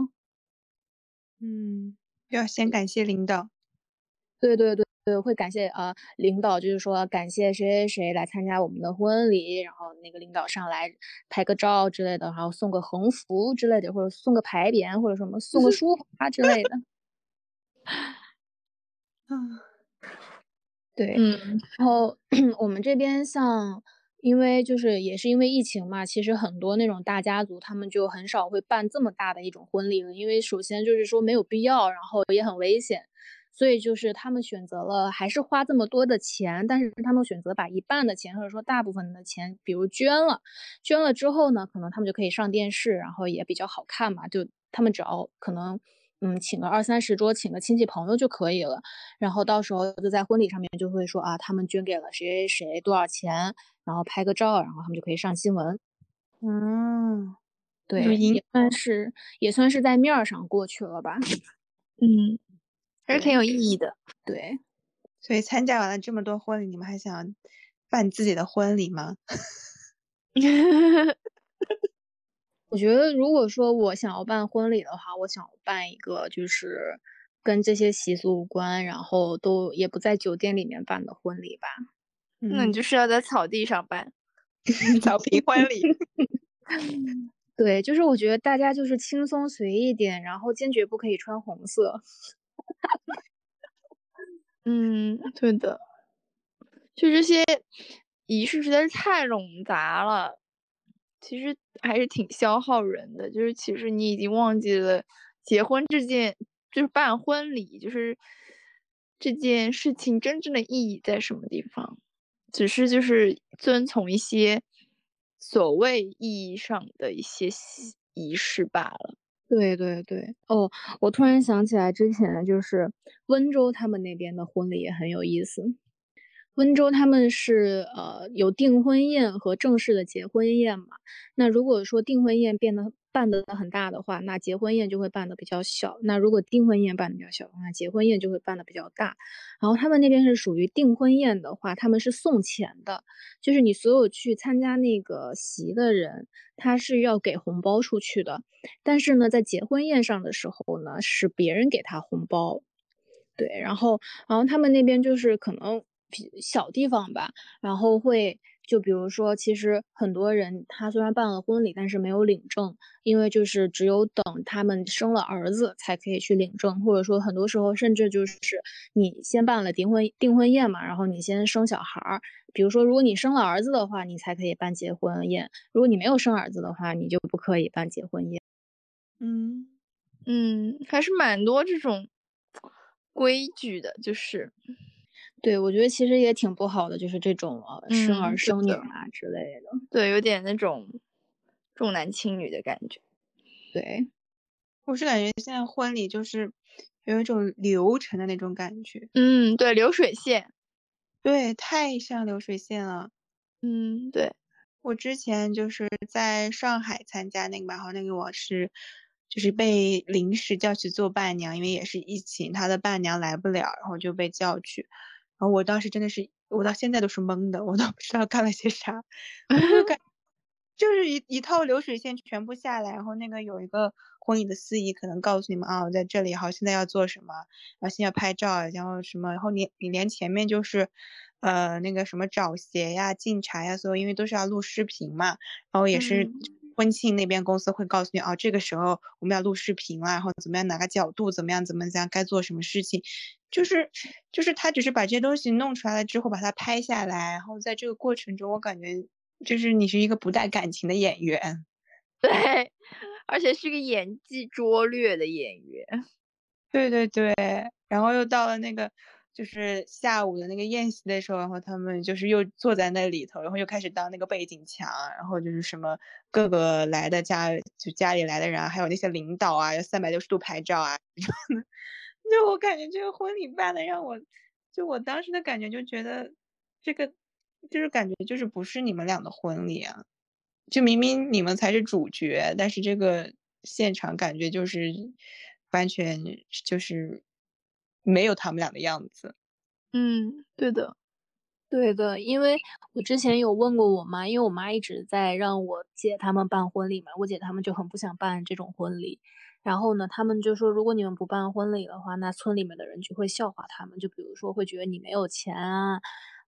嗯，要先感谢领导。对对对。对，会感谢啊，领导就是说感谢谁谁谁来参加我们的婚礼，然后那个领导上来拍个照之类的，然后送个横幅之类的，或者送个牌匾或者什么送个书 法之类的。嗯，对，嗯，然后 我们这边像，因为就是也是因为疫情嘛，其实很多那种大家族他们就很少会办这么大的一种婚礼了，因为首先就是说没有必要，然后也很危险。所以就是他们选择了还是花这么多的钱，但是他们选择把一半的钱或者说大部分的钱，比如捐了，捐了之后呢，可能他们就可以上电视，然后也比较好看嘛。就他们只要可能，嗯，请个二三十桌，请个亲戚朋友就可以了。然后到时候就在婚礼上面就会说啊，他们捐给了谁谁谁多少钱，然后拍个照，然后他们就可以上新闻。嗯，对，也算是也算是在面儿上过去了吧。嗯。还是挺有意义的，对。所以参加完了这么多婚礼，你们还想办自己的婚礼吗？我觉得，如果说我想要办婚礼的话，我想办一个就是跟这些习俗无关，然后都也不在酒店里面办的婚礼吧。那你就是要在草地上办，草坪婚礼。对，就是我觉得大家就是轻松随意点，然后坚决不可以穿红色。嗯，对的，就这些仪式实在是太冗杂了，其实还是挺消耗人的。就是其实你已经忘记了结婚这件，就是办婚礼，就是这件事情真正的意义在什么地方，只是就是遵从一些所谓意义上的一些仪式罢了。对对对，哦，我突然想起来，之前就是温州他们那边的婚礼也很有意思。温州他们是呃有订婚宴和正式的结婚宴嘛，那如果说订婚宴变得办得很大的话，那结婚宴就会办得比较小。那如果订婚宴办得比较小的话，结婚宴就会办得比较大。然后他们那边是属于订婚宴的话，他们是送钱的，就是你所有去参加那个席的人，他是要给红包出去的。但是呢，在结婚宴上的时候呢，是别人给他红包。对，然后然后他们那边就是可能小地方吧，然后会。就比如说，其实很多人他虽然办了婚礼，但是没有领证，因为就是只有等他们生了儿子才可以去领证，或者说很多时候甚至就是你先办了订婚订婚宴嘛，然后你先生小孩儿。比如说，如果你生了儿子的话，你才可以办结婚宴；如果你没有生儿子的话，你就不可以办结婚宴。嗯嗯，还是蛮多这种规矩的，就是。对，我觉得其实也挺不好的，就是这种呃生儿生女啊之类的。对，有点那种重男轻女的感觉。对，我是感觉现在婚礼就是有一种流程的那种感觉。嗯，对，流水线。对，太像流水线了。嗯，对。我之前就是在上海参加那个嘛，然后那个我是就是被临时叫去做伴娘，因为也是疫情，他的伴娘来不了，然后就被叫去。然后我当时真的是，我到现在都是懵的，我都不知道干了些啥，就感 就是一一套流水线全部下来，然后那个有一个婚礼的司仪可能告诉你们啊，我在这里好，现在要做什么，然后现在拍照，然后什么，然后你你连前面就是，呃，那个什么找鞋呀、敬茶呀，所有因为都是要录视频嘛，然后也是婚庆那边公司会告诉你哦，这个时候我们要录视频了，然后怎么样哪个角度怎么样怎么样该做什么事情。就是就是他只是把这些东西弄出来了之后把它拍下来，然后在这个过程中，我感觉就是你是一个不带感情的演员，对，而且是个演技拙劣的演员，对对对，然后又到了那个就是下午的那个宴席的时候，然后他们就是又坐在那里头，然后又开始当那个背景墙，然后就是什么各个来的家就家里来的人，还有那些领导啊，要三百六十度拍照啊，就我感觉这个婚礼办的让我，就我当时的感觉就觉得这个就是感觉就是不是你们俩的婚礼啊，就明明你们才是主角，但是这个现场感觉就是完全就是。没有他们俩的样子，嗯，对的，对的，因为我之前有问过我妈，因为我妈一直在让我姐他们办婚礼嘛，我姐他们就很不想办这种婚礼，然后呢，他们就说，如果你们不办婚礼的话，那村里面的人就会笑话他们，就比如说会觉得你没有钱啊，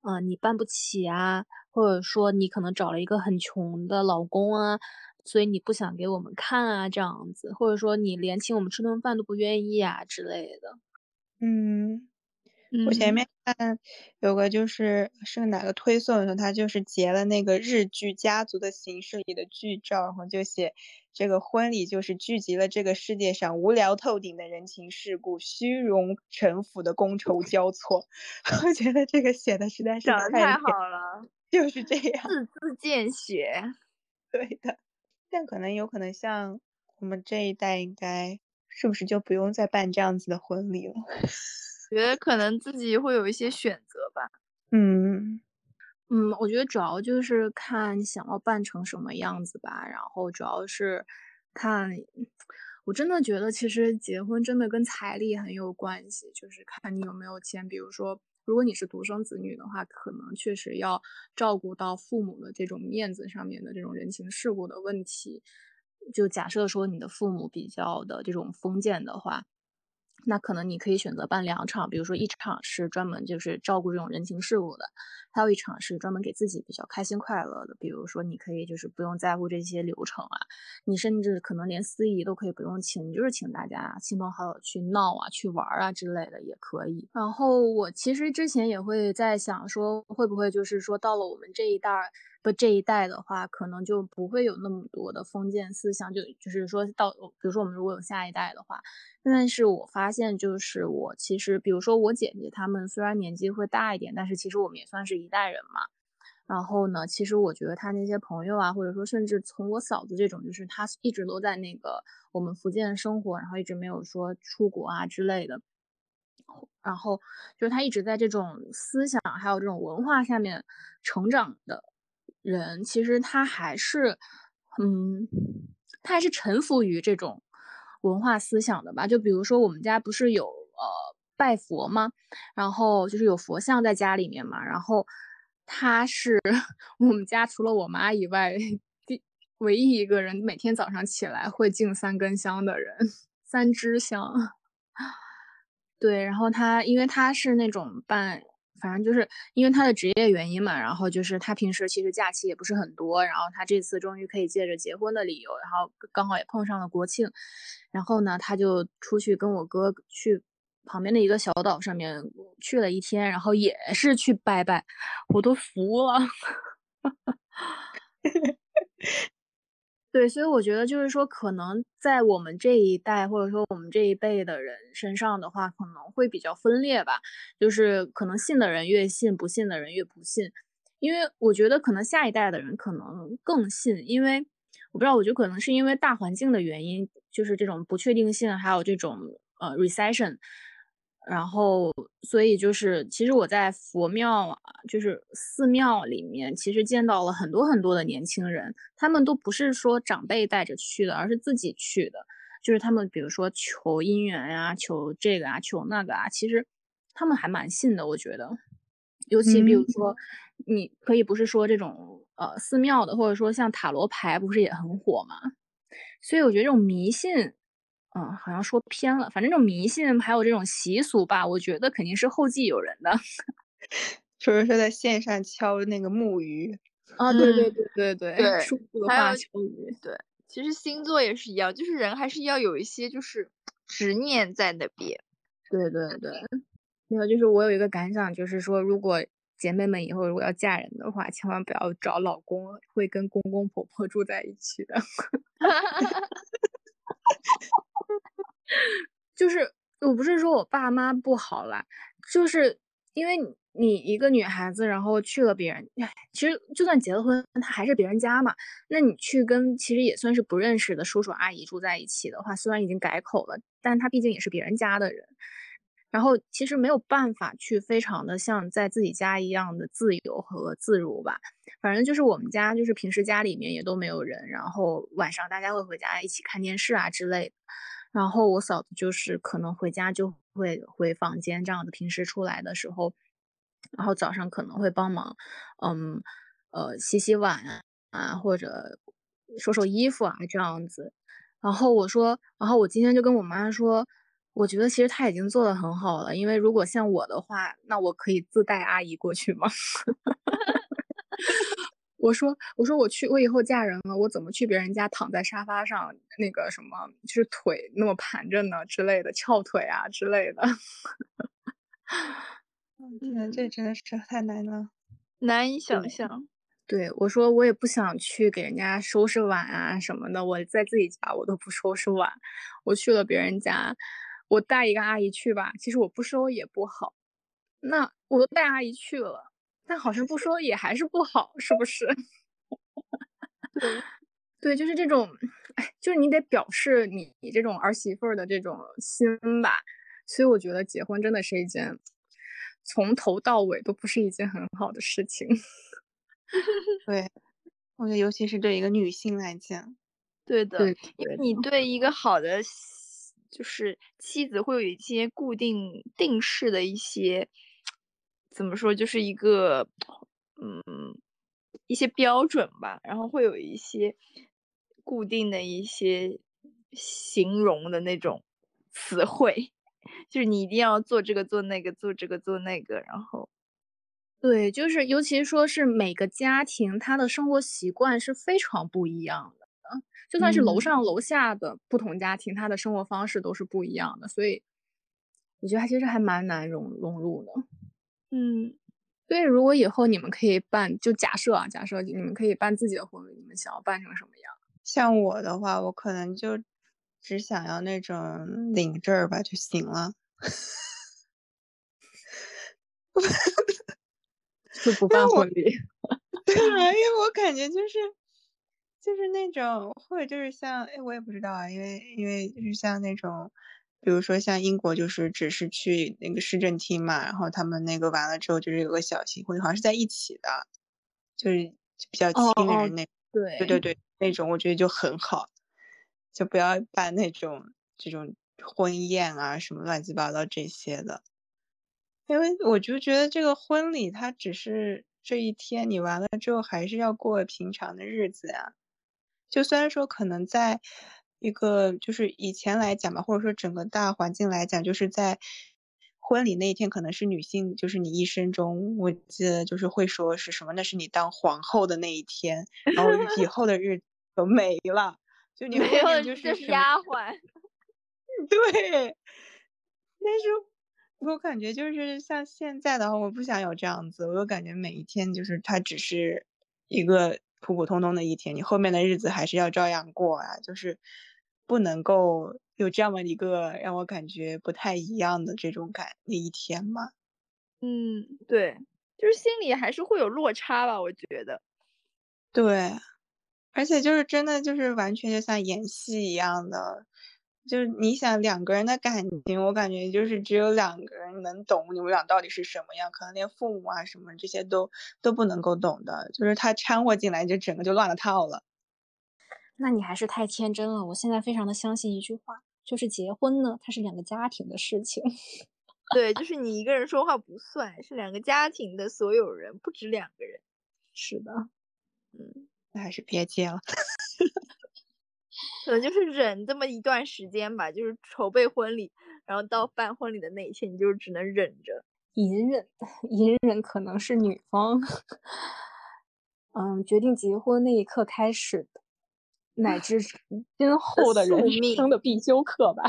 嗯，你办不起啊，或者说你可能找了一个很穷的老公啊，所以你不想给我们看啊，这样子，或者说你连请我们吃顿饭都不愿意啊之类的。嗯，我前面看有个就是是哪个推送的时候，他就是截了那个日剧家族的形式里的剧照，然后就写这个婚礼就是聚集了这个世界上无聊透顶的人情世故、虚荣城府的觥筹交错。我觉得这个写的实在是太好了，就是这样，字字见血。对的，但可能有可能像我们这一代应该。是不是就不用再办这样子的婚礼了？觉得可能自己会有一些选择吧。嗯嗯，我觉得主要就是看你想要办成什么样子吧。然后主要是看，我真的觉得其实结婚真的跟财力很有关系，就是看你有没有钱。比如说，如果你是独生子女的话，可能确实要照顾到父母的这种面子上面的这种人情世故的问题。就假设说你的父母比较的这种封建的话。那可能你可以选择办两场，比如说一场是专门就是照顾这种人情世故的，还有一场是专门给自己比较开心快乐的。比如说你可以就是不用在乎这些流程啊，你甚至可能连司仪都可以不用请，你就是请大家亲朋好友去闹啊、去玩啊之类的也可以。然后我其实之前也会在想说，会不会就是说到了我们这一代不这一代的话，可能就不会有那么多的封建思想，就就是说到比如说我们如果有下一代的话。但是我发现，就是我其实，比如说我姐姐她们虽然年纪会大一点，但是其实我们也算是一代人嘛。然后呢，其实我觉得她那些朋友啊，或者说甚至从我嫂子这种，就是她一直都在那个我们福建生活，然后一直没有说出国啊之类的。然后就是她一直在这种思想还有这种文化下面成长的人，其实他还是，嗯，他还是臣服于这种。文化思想的吧，就比如说我们家不是有呃拜佛吗？然后就是有佛像在家里面嘛。然后他是 我们家除了我妈以外，第唯一一个人每天早上起来会敬三根香的人，三支香。对，然后他因为他是那种办。反正就是因为他的职业原因嘛，然后就是他平时其实假期也不是很多，然后他这次终于可以借着结婚的理由，然后刚好也碰上了国庆，然后呢，他就出去跟我哥去旁边的一个小岛上面去了一天，然后也是去拜拜，我都服了。对，所以我觉得就是说，可能在我们这一代，或者说我们这一辈的人身上的话，可能会比较分裂吧。就是可能信的人越信，不信的人越不信。因为我觉得可能下一代的人可能更信，因为我不知道，我觉得可能是因为大环境的原因，就是这种不确定性，还有这种呃 recession。然后，所以就是，其实我在佛庙啊，就是寺庙里面，其实见到了很多很多的年轻人，他们都不是说长辈带着去的，而是自己去的。就是他们，比如说求姻缘呀，求这个啊，求那个啊，其实他们还蛮信的，我觉得。尤其比如说，你可以不是说这种呃寺庙的，或者说像塔罗牌，不是也很火吗？所以我觉得这种迷信。嗯，好像说偏了。反正这种迷信还有这种习俗吧，我觉得肯定是后继有人的。就是说在线上敲那个木鱼啊，对对对对对，对，数字化敲鱼。对，其实星座也是一样，就是人还是要有一些就是执念在那边。对对对，没有，就是我有一个感想，就是说，如果姐妹们以后如果要嫁人的话，千万不要找老公会跟公公婆婆住在一起的。就是我不是说我爸妈不好啦，就是因为你一个女孩子，然后去了别人，其实就算结了婚，她还是别人家嘛。那你去跟其实也算是不认识的叔叔阿姨住在一起的话，虽然已经改口了，但他毕竟也是别人家的人。然后其实没有办法去非常的像在自己家一样的自由和自如吧。反正就是我们家就是平时家里面也都没有人，然后晚上大家会回家一起看电视啊之类的。然后我嫂子就是可能回家就会回房间这样子，平时出来的时候，然后早上可能会帮忙，嗯，呃，洗洗碗啊，或者收收衣服啊这样子。然后我说，然后我今天就跟我妈说。我觉得其实他已经做的很好了，因为如果像我的话，那我可以自带阿姨过去吗？我说，我说我去，我以后嫁人了，我怎么去别人家躺在沙发上，那个什么，就是腿那么盘着呢之类的，翘腿啊之类的。天，这真的是太难了，难以想象。对我说，我也不想去给人家收拾碗啊什么的，我在自己家我都不收拾碗，我去了别人家。我带一个阿姨去吧，其实我不收也不好。那我都带阿姨去了，但好像不说也还是不好，是不是？对，对，就是这种，哎，就是你得表示你你这种儿媳妇儿的这种心吧。所以我觉得结婚真的是一件从头到尾都不是一件很好的事情。对，我觉得尤其是对一个女性来讲，对的，因为你对一个好的。就是妻子会有一些固定定式的一些，怎么说，就是一个嗯一些标准吧，然后会有一些固定的一些形容的那种词汇，就是你一定要做这个做那个做这个做那个，然后对，就是尤其说是每个家庭他的生活习惯是非常不一样的。就算是楼上楼下的不同家庭，他的生活方式都是不一样的，所以我觉得他其实还蛮难融融入的。嗯，所以如果以后你们可以办，就假设啊，假设你们可以办自己的婚礼，你们想要办成什么样？像我的话，我可能就只想要那种领证儿吧就行了，就不办婚礼。对啊，因为我感觉就是。就是那种，或者就是像，哎，我也不知道啊，因为因为就是像那种，比如说像英国，就是只是去那个市政厅嘛，然后他们那个完了之后，就是有个小型婚礼，好像是在一起的，就是比较亲的人那，对对对对，那种我觉得就很好，就不要办那种这种婚宴啊什么乱七八糟这些的，因为我就觉得这个婚礼它只是这一天，你完了之后还是要过平常的日子呀。就虽然说可能在一个就是以前来讲吧，或者说整个大环境来讲，就是在婚礼那一天可能是女性，就是你一生中，我记得就是会说是什么，那是你当皇后的那一天，然后以 后的日子都没了，就你没有就是丫鬟。对，但是我感觉就是像现在的话，我不想有这样子，我就感觉每一天就是它只是一个。普普通通的一天，你后面的日子还是要照样过啊，就是不能够有这么一个让我感觉不太一样的这种感那一天嘛。嗯，对，就是心里还是会有落差吧，我觉得。对，而且就是真的就是完全就像演戏一样的。就是你想两个人的感情，我感觉就是只有两个人能懂你们俩到底是什么样，可能连父母啊什么这些都都不能够懂的，就是他掺和进来，就整个就乱了套了。那你还是太天真了。我现在非常的相信一句话，就是结婚呢，它是两个家庭的事情。对，就是你一个人说话不算，是两个家庭的所有人，不止两个人。是的，嗯，那还是别结了。可能就是忍这么一段时间吧，就是筹备婚礼，然后到办婚礼的那一天，你就只能忍着，隐忍，隐忍可能是女方，嗯，决定结婚那一刻开始，乃至 今后的人生的必修课吧，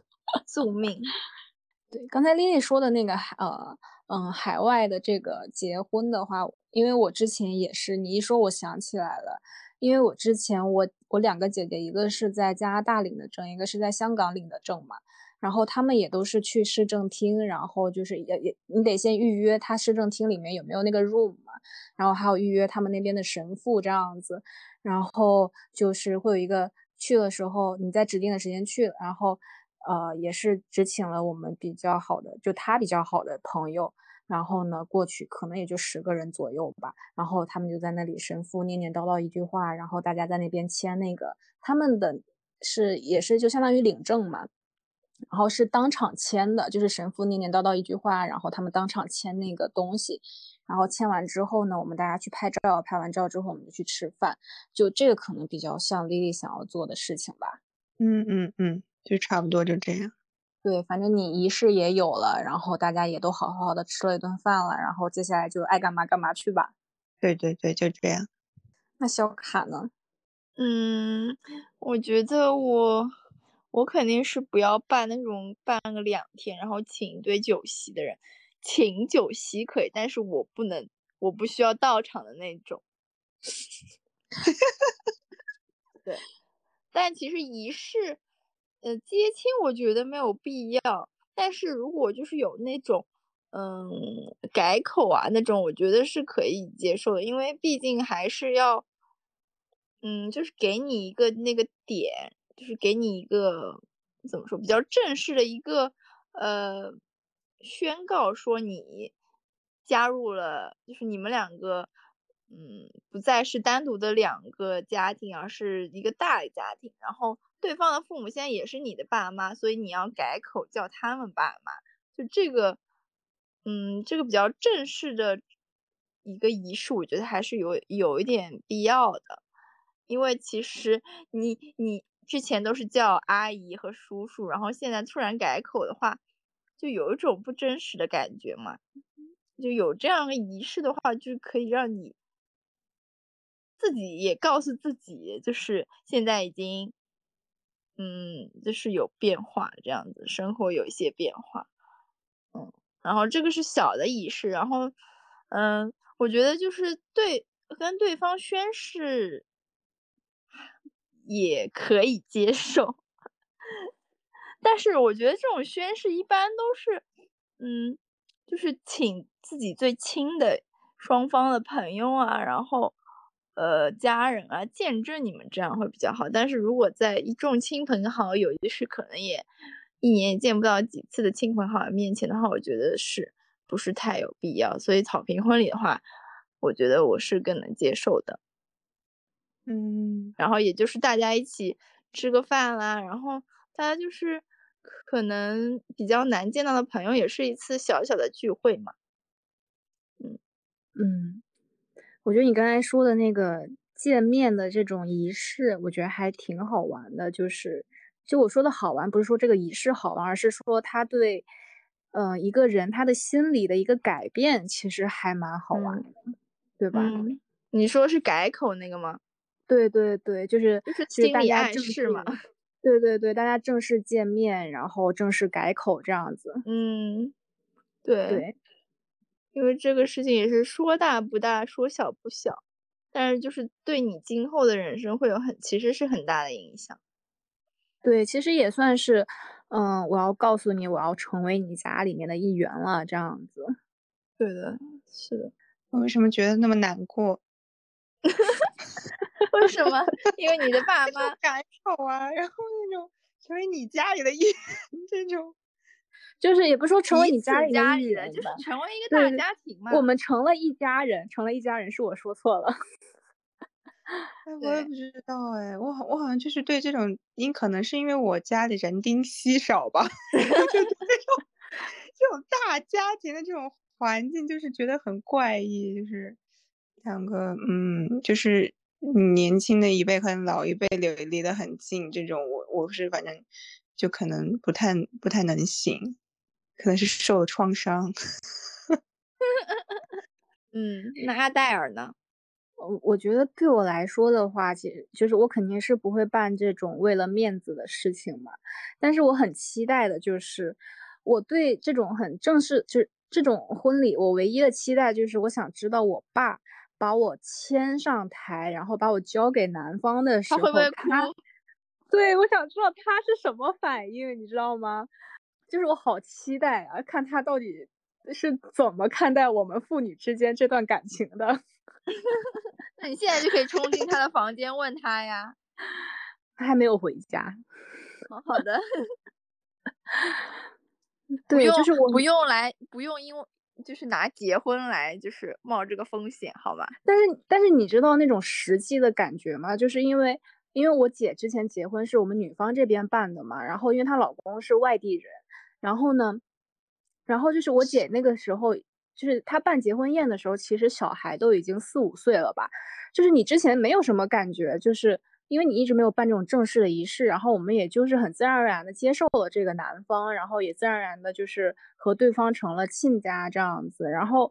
宿命。对，刚才丽丽说的那个，呃，嗯，海外的这个结婚的话，因为我之前也是，你一说，我想起来了。因为我之前我我两个姐姐，一个是在加拿大领的证，一个是在香港领的证嘛。然后他们也都是去市政厅，然后就是也也你得先预约他市政厅里面有没有那个 room 嘛，然后还有预约他们那边的神父这样子，然后就是会有一个去的时候你在指定的时间去，然后呃也是只请了我们比较好的，就他比较好的朋友。然后呢，过去可能也就十个人左右吧。然后他们就在那里神父念念叨叨一句话，然后大家在那边签那个，他们的是也是就相当于领证嘛。然后是当场签的，就是神父念念叨叨一句话，然后他们当场签那个东西。然后签完之后呢，我们大家去拍照，拍完照之后我们就去吃饭。就这个可能比较像丽丽想要做的事情吧。嗯嗯嗯，就差不多就这样。对，反正你仪式也有了，然后大家也都好好的吃了一顿饭了，然后接下来就爱干嘛干嘛去吧。对对对，就这样。那小卡呢？嗯，我觉得我我肯定是不要办那种办个两天，然后请一堆酒席的人。请酒席可以，但是我不能，我不需要到场的那种。对，但其实仪式。呃，接亲我觉得没有必要，但是如果就是有那种，嗯，改口啊那种，我觉得是可以接受的，因为毕竟还是要，嗯，就是给你一个那个点，就是给你一个怎么说比较正式的一个呃宣告，说你加入了，就是你们两个。嗯，不再是单独的两个家庭，而是一个大家庭。然后对方的父母现在也是你的爸妈，所以你要改口叫他们爸妈。就这个，嗯，这个比较正式的一个仪式，我觉得还是有有一点必要的。因为其实你你之前都是叫阿姨和叔叔，然后现在突然改口的话，就有一种不真实的感觉嘛。就有这样的仪式的话，就可以让你。自己也告诉自己，就是现在已经，嗯，就是有变化这样子，生活有一些变化，嗯，然后这个是小的仪式，然后，嗯，我觉得就是对跟对方宣誓也可以接受，但是我觉得这种宣誓一般都是，嗯，就是请自己最亲的双方的朋友啊，然后。呃，家人啊，见证你们这样会比较好。但是如果在一众亲朋好友，就是可能也一年也见不到几次的亲朋好友面前的话，我觉得是不是太有必要？所以草坪婚礼的话，我觉得我是更能接受的。嗯，然后也就是大家一起吃个饭啦，然后大家就是可能比较难见到的朋友，也是一次小小的聚会嘛。嗯嗯。我觉得你刚才说的那个见面的这种仪式，我觉得还挺好玩的。就是，就我说的好玩，不是说这个仪式好玩，而是说他对，呃，一个人他的心理的一个改变，其实还蛮好玩的，对吧？你说是改口那个吗？对对对，就是就是心理暗示嘛。对对对，大家正式见面，然后正式改口这样子。嗯，对对。因为这个事情也是说大不大，说小不小，但是就是对你今后的人生会有很，其实是很大的影响。对，其实也算是，嗯，我要告诉你，我要成为你家里面的一员了，这样子。对的，是的。我为什么觉得那么难过？为什么？因为你的爸 妈感受啊，然后那种成为你家里的一员这种。就是也不说成为你家里家里人，就是成为一个大家庭嘛。我们成了一家人，成了一家人，是我说错了。哎 我也不知道哎，我好我好像就是对这种，因可能是因为我家里人丁稀少吧，就对这种这种大家庭的这种环境，就是觉得很怪异，就是两个嗯，就是年轻的一辈和老一辈离离得很近，这种我我是反正就可能不太不太能行。可能是受了创伤。嗯，那阿黛尔呢？我我觉得对我来说的话，其实就是我肯定是不会办这种为了面子的事情嘛。但是我很期待的就是，我对这种很正式，就是这种婚礼，我唯一的期待就是我想知道我爸把我牵上台，然后把我交给男方的时候，他会不会哭？对，我想知道他是什么反应，你知道吗？就是我好期待啊，看他到底是怎么看待我们父女之间这段感情的。那你现在就可以冲进他的房间问他呀。他还没有回家。好好的。对，就是我不用来，不用因为就是拿结婚来，就是冒这个风险，好吧？但是但是你知道那种实际的感觉吗？就是因为因为我姐之前结婚是我们女方这边办的嘛，然后因为她老公是外地人，然后呢，然后就是我姐那个时候，就是她办结婚宴的时候，其实小孩都已经四五岁了吧，就是你之前没有什么感觉，就是。因为你一直没有办这种正式的仪式，然后我们也就是很自然而然的接受了这个男方，然后也自然而然的就是和对方成了亲家这样子，然后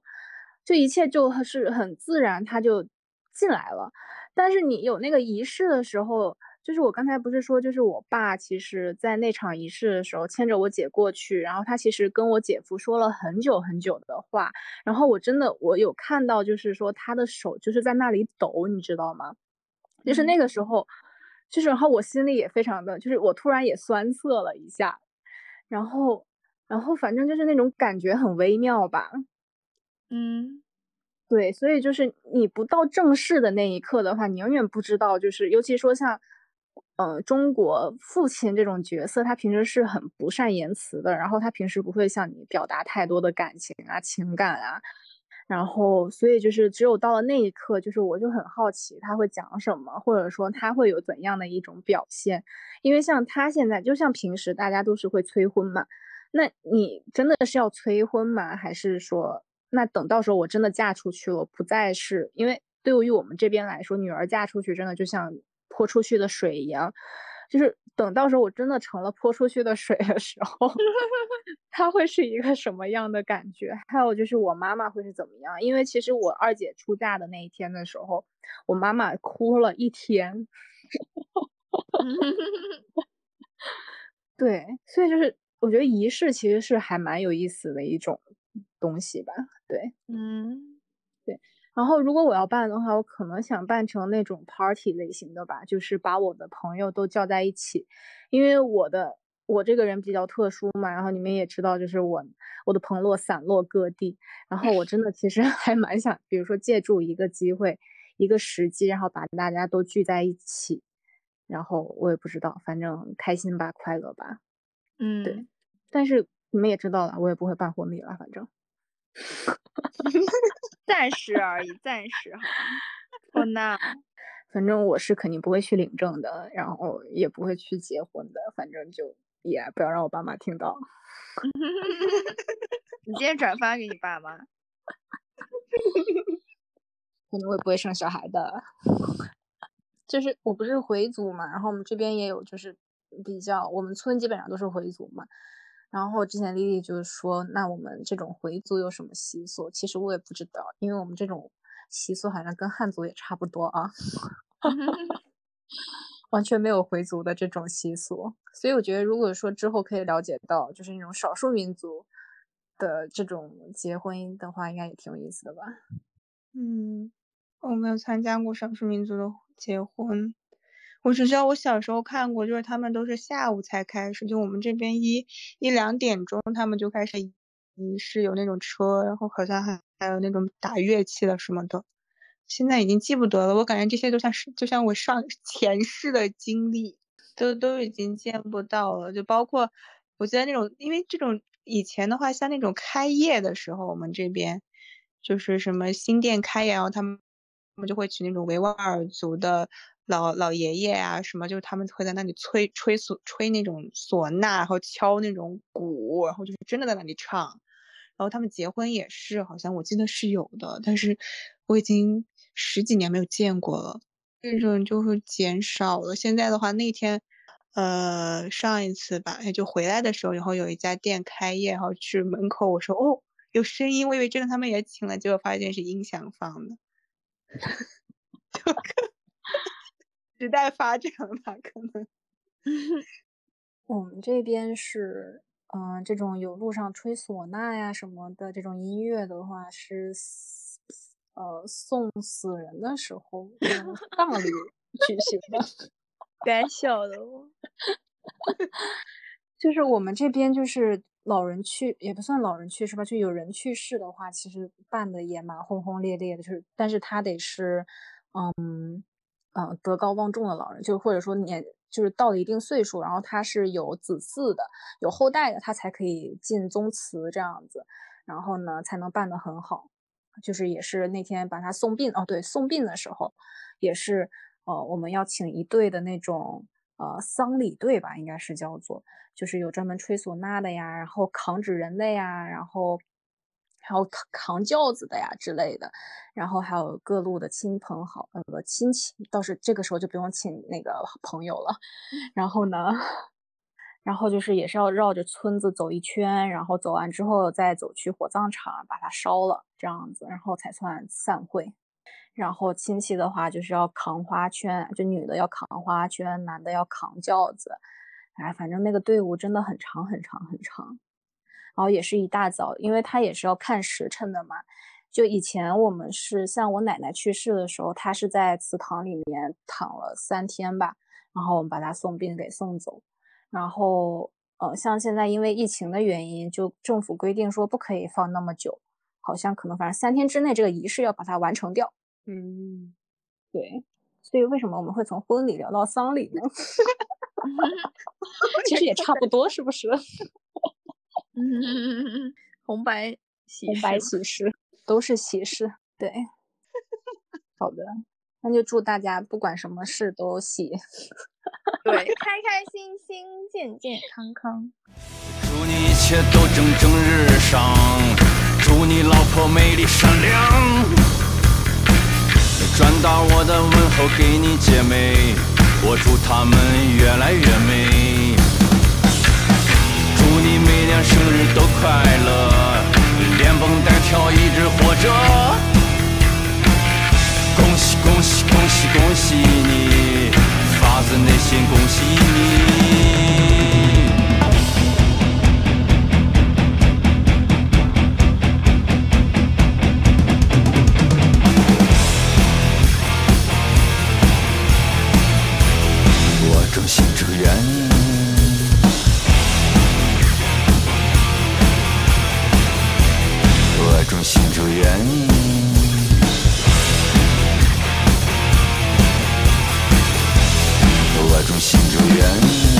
这一切就是很自然，他就进来了。但是你有那个仪式的时候，就是我刚才不是说，就是我爸其实在那场仪式的时候牵着我姐过去，然后他其实跟我姐夫说了很久很久的话，然后我真的我有看到，就是说他的手就是在那里抖，你知道吗？就是那个时候，就是然后我心里也非常的，就是我突然也酸涩了一下，然后，然后反正就是那种感觉很微妙吧，嗯，对，所以就是你不到正式的那一刻的话，你永远不知道，就是尤其说像，嗯，中国父亲这种角色，他平时是很不善言辞的，然后他平时不会向你表达太多的感情啊、情感啊。然后，所以就是只有到了那一刻，就是我就很好奇他会讲什么，或者说他会有怎样的一种表现。因为像他现在，就像平时大家都是会催婚嘛，那你真的是要催婚吗？还是说，那等到时候我真的嫁出去了，不再是因为对于我们这边来说，女儿嫁出去真的就像泼出去的水一样。就是等到时候我真的成了泼出去的水的时候，她会是一个什么样的感觉？还有就是我妈妈会是怎么样？因为其实我二姐出嫁的那一天的时候，我妈妈哭了一天。对，所以就是我觉得仪式其实是还蛮有意思的一种东西吧。对，嗯，对。然后，如果我要办的话，我可能想办成那种 party 类型的吧，就是把我的朋友都叫在一起，因为我的我这个人比较特殊嘛。然后你们也知道，就是我我的朋友散落各地，然后我真的其实 还蛮想，比如说借助一个机会、一个时机，然后把大家都聚在一起。然后我也不知道，反正开心吧，快乐吧。嗯，对。但是你们也知道了，我也不会办婚礼了，反正。暂时而已，暂时哈。哦，那 反正我是肯定不会去领证的，然后也不会去结婚的，反正就也不要让我爸妈听到。你今天转发给你爸妈。可能我也不会生小孩的。就是我不是回族嘛，然后我们这边也有，就是比较我们村基本上都是回族嘛。然后之前丽丽就是说，那我们这种回族有什么习俗？其实我也不知道，因为我们这种习俗好像跟汉族也差不多啊，完全没有回族的这种习俗。所以我觉得，如果说之后可以了解到，就是那种少数民族的这种结婚的话，应该也挺有意思的吧？嗯，我没有参加过少数民族的结婚。我只知道我小时候看过，就是他们都是下午才开始，就我们这边一一两点钟他们就开始仪式，有那种车，然后好像还还有那种打乐器的什么的。现在已经记不得了，我感觉这些都像是就像我上前世的经历，都都已经见不到了。就包括我记得那种，因为这种以前的话，像那种开业的时候，我们这边就是什么新店开业，然后他们他们就会请那种维吾尔族的。老老爷爷啊，什么就是他们会在那里吹吹唢吹那种唢呐，然后敲那种鼓，然后就是真的在那里唱。然后他们结婚也是，好像我记得是有的，但是我已经十几年没有见过了，这种就会减少了。现在的话，那天，呃，上一次吧，就回来的时候，然后有一家店开业，然后去门口，我说哦，有声音，我以为真的他们也请了，结果发现是音响放的，就。时代发展吧，可能。我们这边是，嗯，这种有路上吹唢呐呀什么的这种音乐的话，是，呃，送死人的时候葬 礼举行的。胆小的我。就是我们这边就是老人去也不算老人去世吧，就有人去世的话，其实办的也蛮轰轰烈烈的，就是但是他得是，嗯嗯德高望重的老人，就或者说年就是到了一定岁数，然后他是有子嗣的，有后代的，他才可以进宗祠这样子，然后呢才能办得很好。就是也是那天把他送殡哦，对，送殡的时候也是呃我们要请一队的那种。呃，丧礼队吧，应该是叫做，就是有专门吹唢呐的呀，然后扛纸人的呀，然后还有扛扛轿子的呀之类的，然后还有各路的亲朋好呃亲戚，倒是这个时候就不用请那个朋友了。然后呢，然后就是也是要绕着村子走一圈，然后走完之后再走去火葬场把它烧了，这样子，然后才算散会。然后亲戚的话就是要扛花圈，就女的要扛花圈，男的要扛轿子，哎，反正那个队伍真的很长很长很长。然后也是一大早，因为他也是要看时辰的嘛。就以前我们是像我奶奶去世的时候，她是在祠堂里面躺了三天吧，然后我们把她送殡给送走。然后呃，像现在因为疫情的原因，就政府规定说不可以放那么久，好像可能反正三天之内这个仪式要把它完成掉。嗯，对，所以为什么我们会从婚礼聊到丧礼呢？其实也差不多，是不是？嗯，红白喜红白喜事都是喜事，对。好的，那就祝大家不管什么事都喜，对，开开心心，健健康康。祝你一切都蒸蒸日上，祝你老婆美丽善良。转达我的问候给你姐妹，我祝她们越来越美。祝你每年生日都快乐，连蹦带跳一直活着。恭喜恭喜恭喜恭喜你，发自内心恭喜你。愿，我众心中。愿你，我众心中。愿你。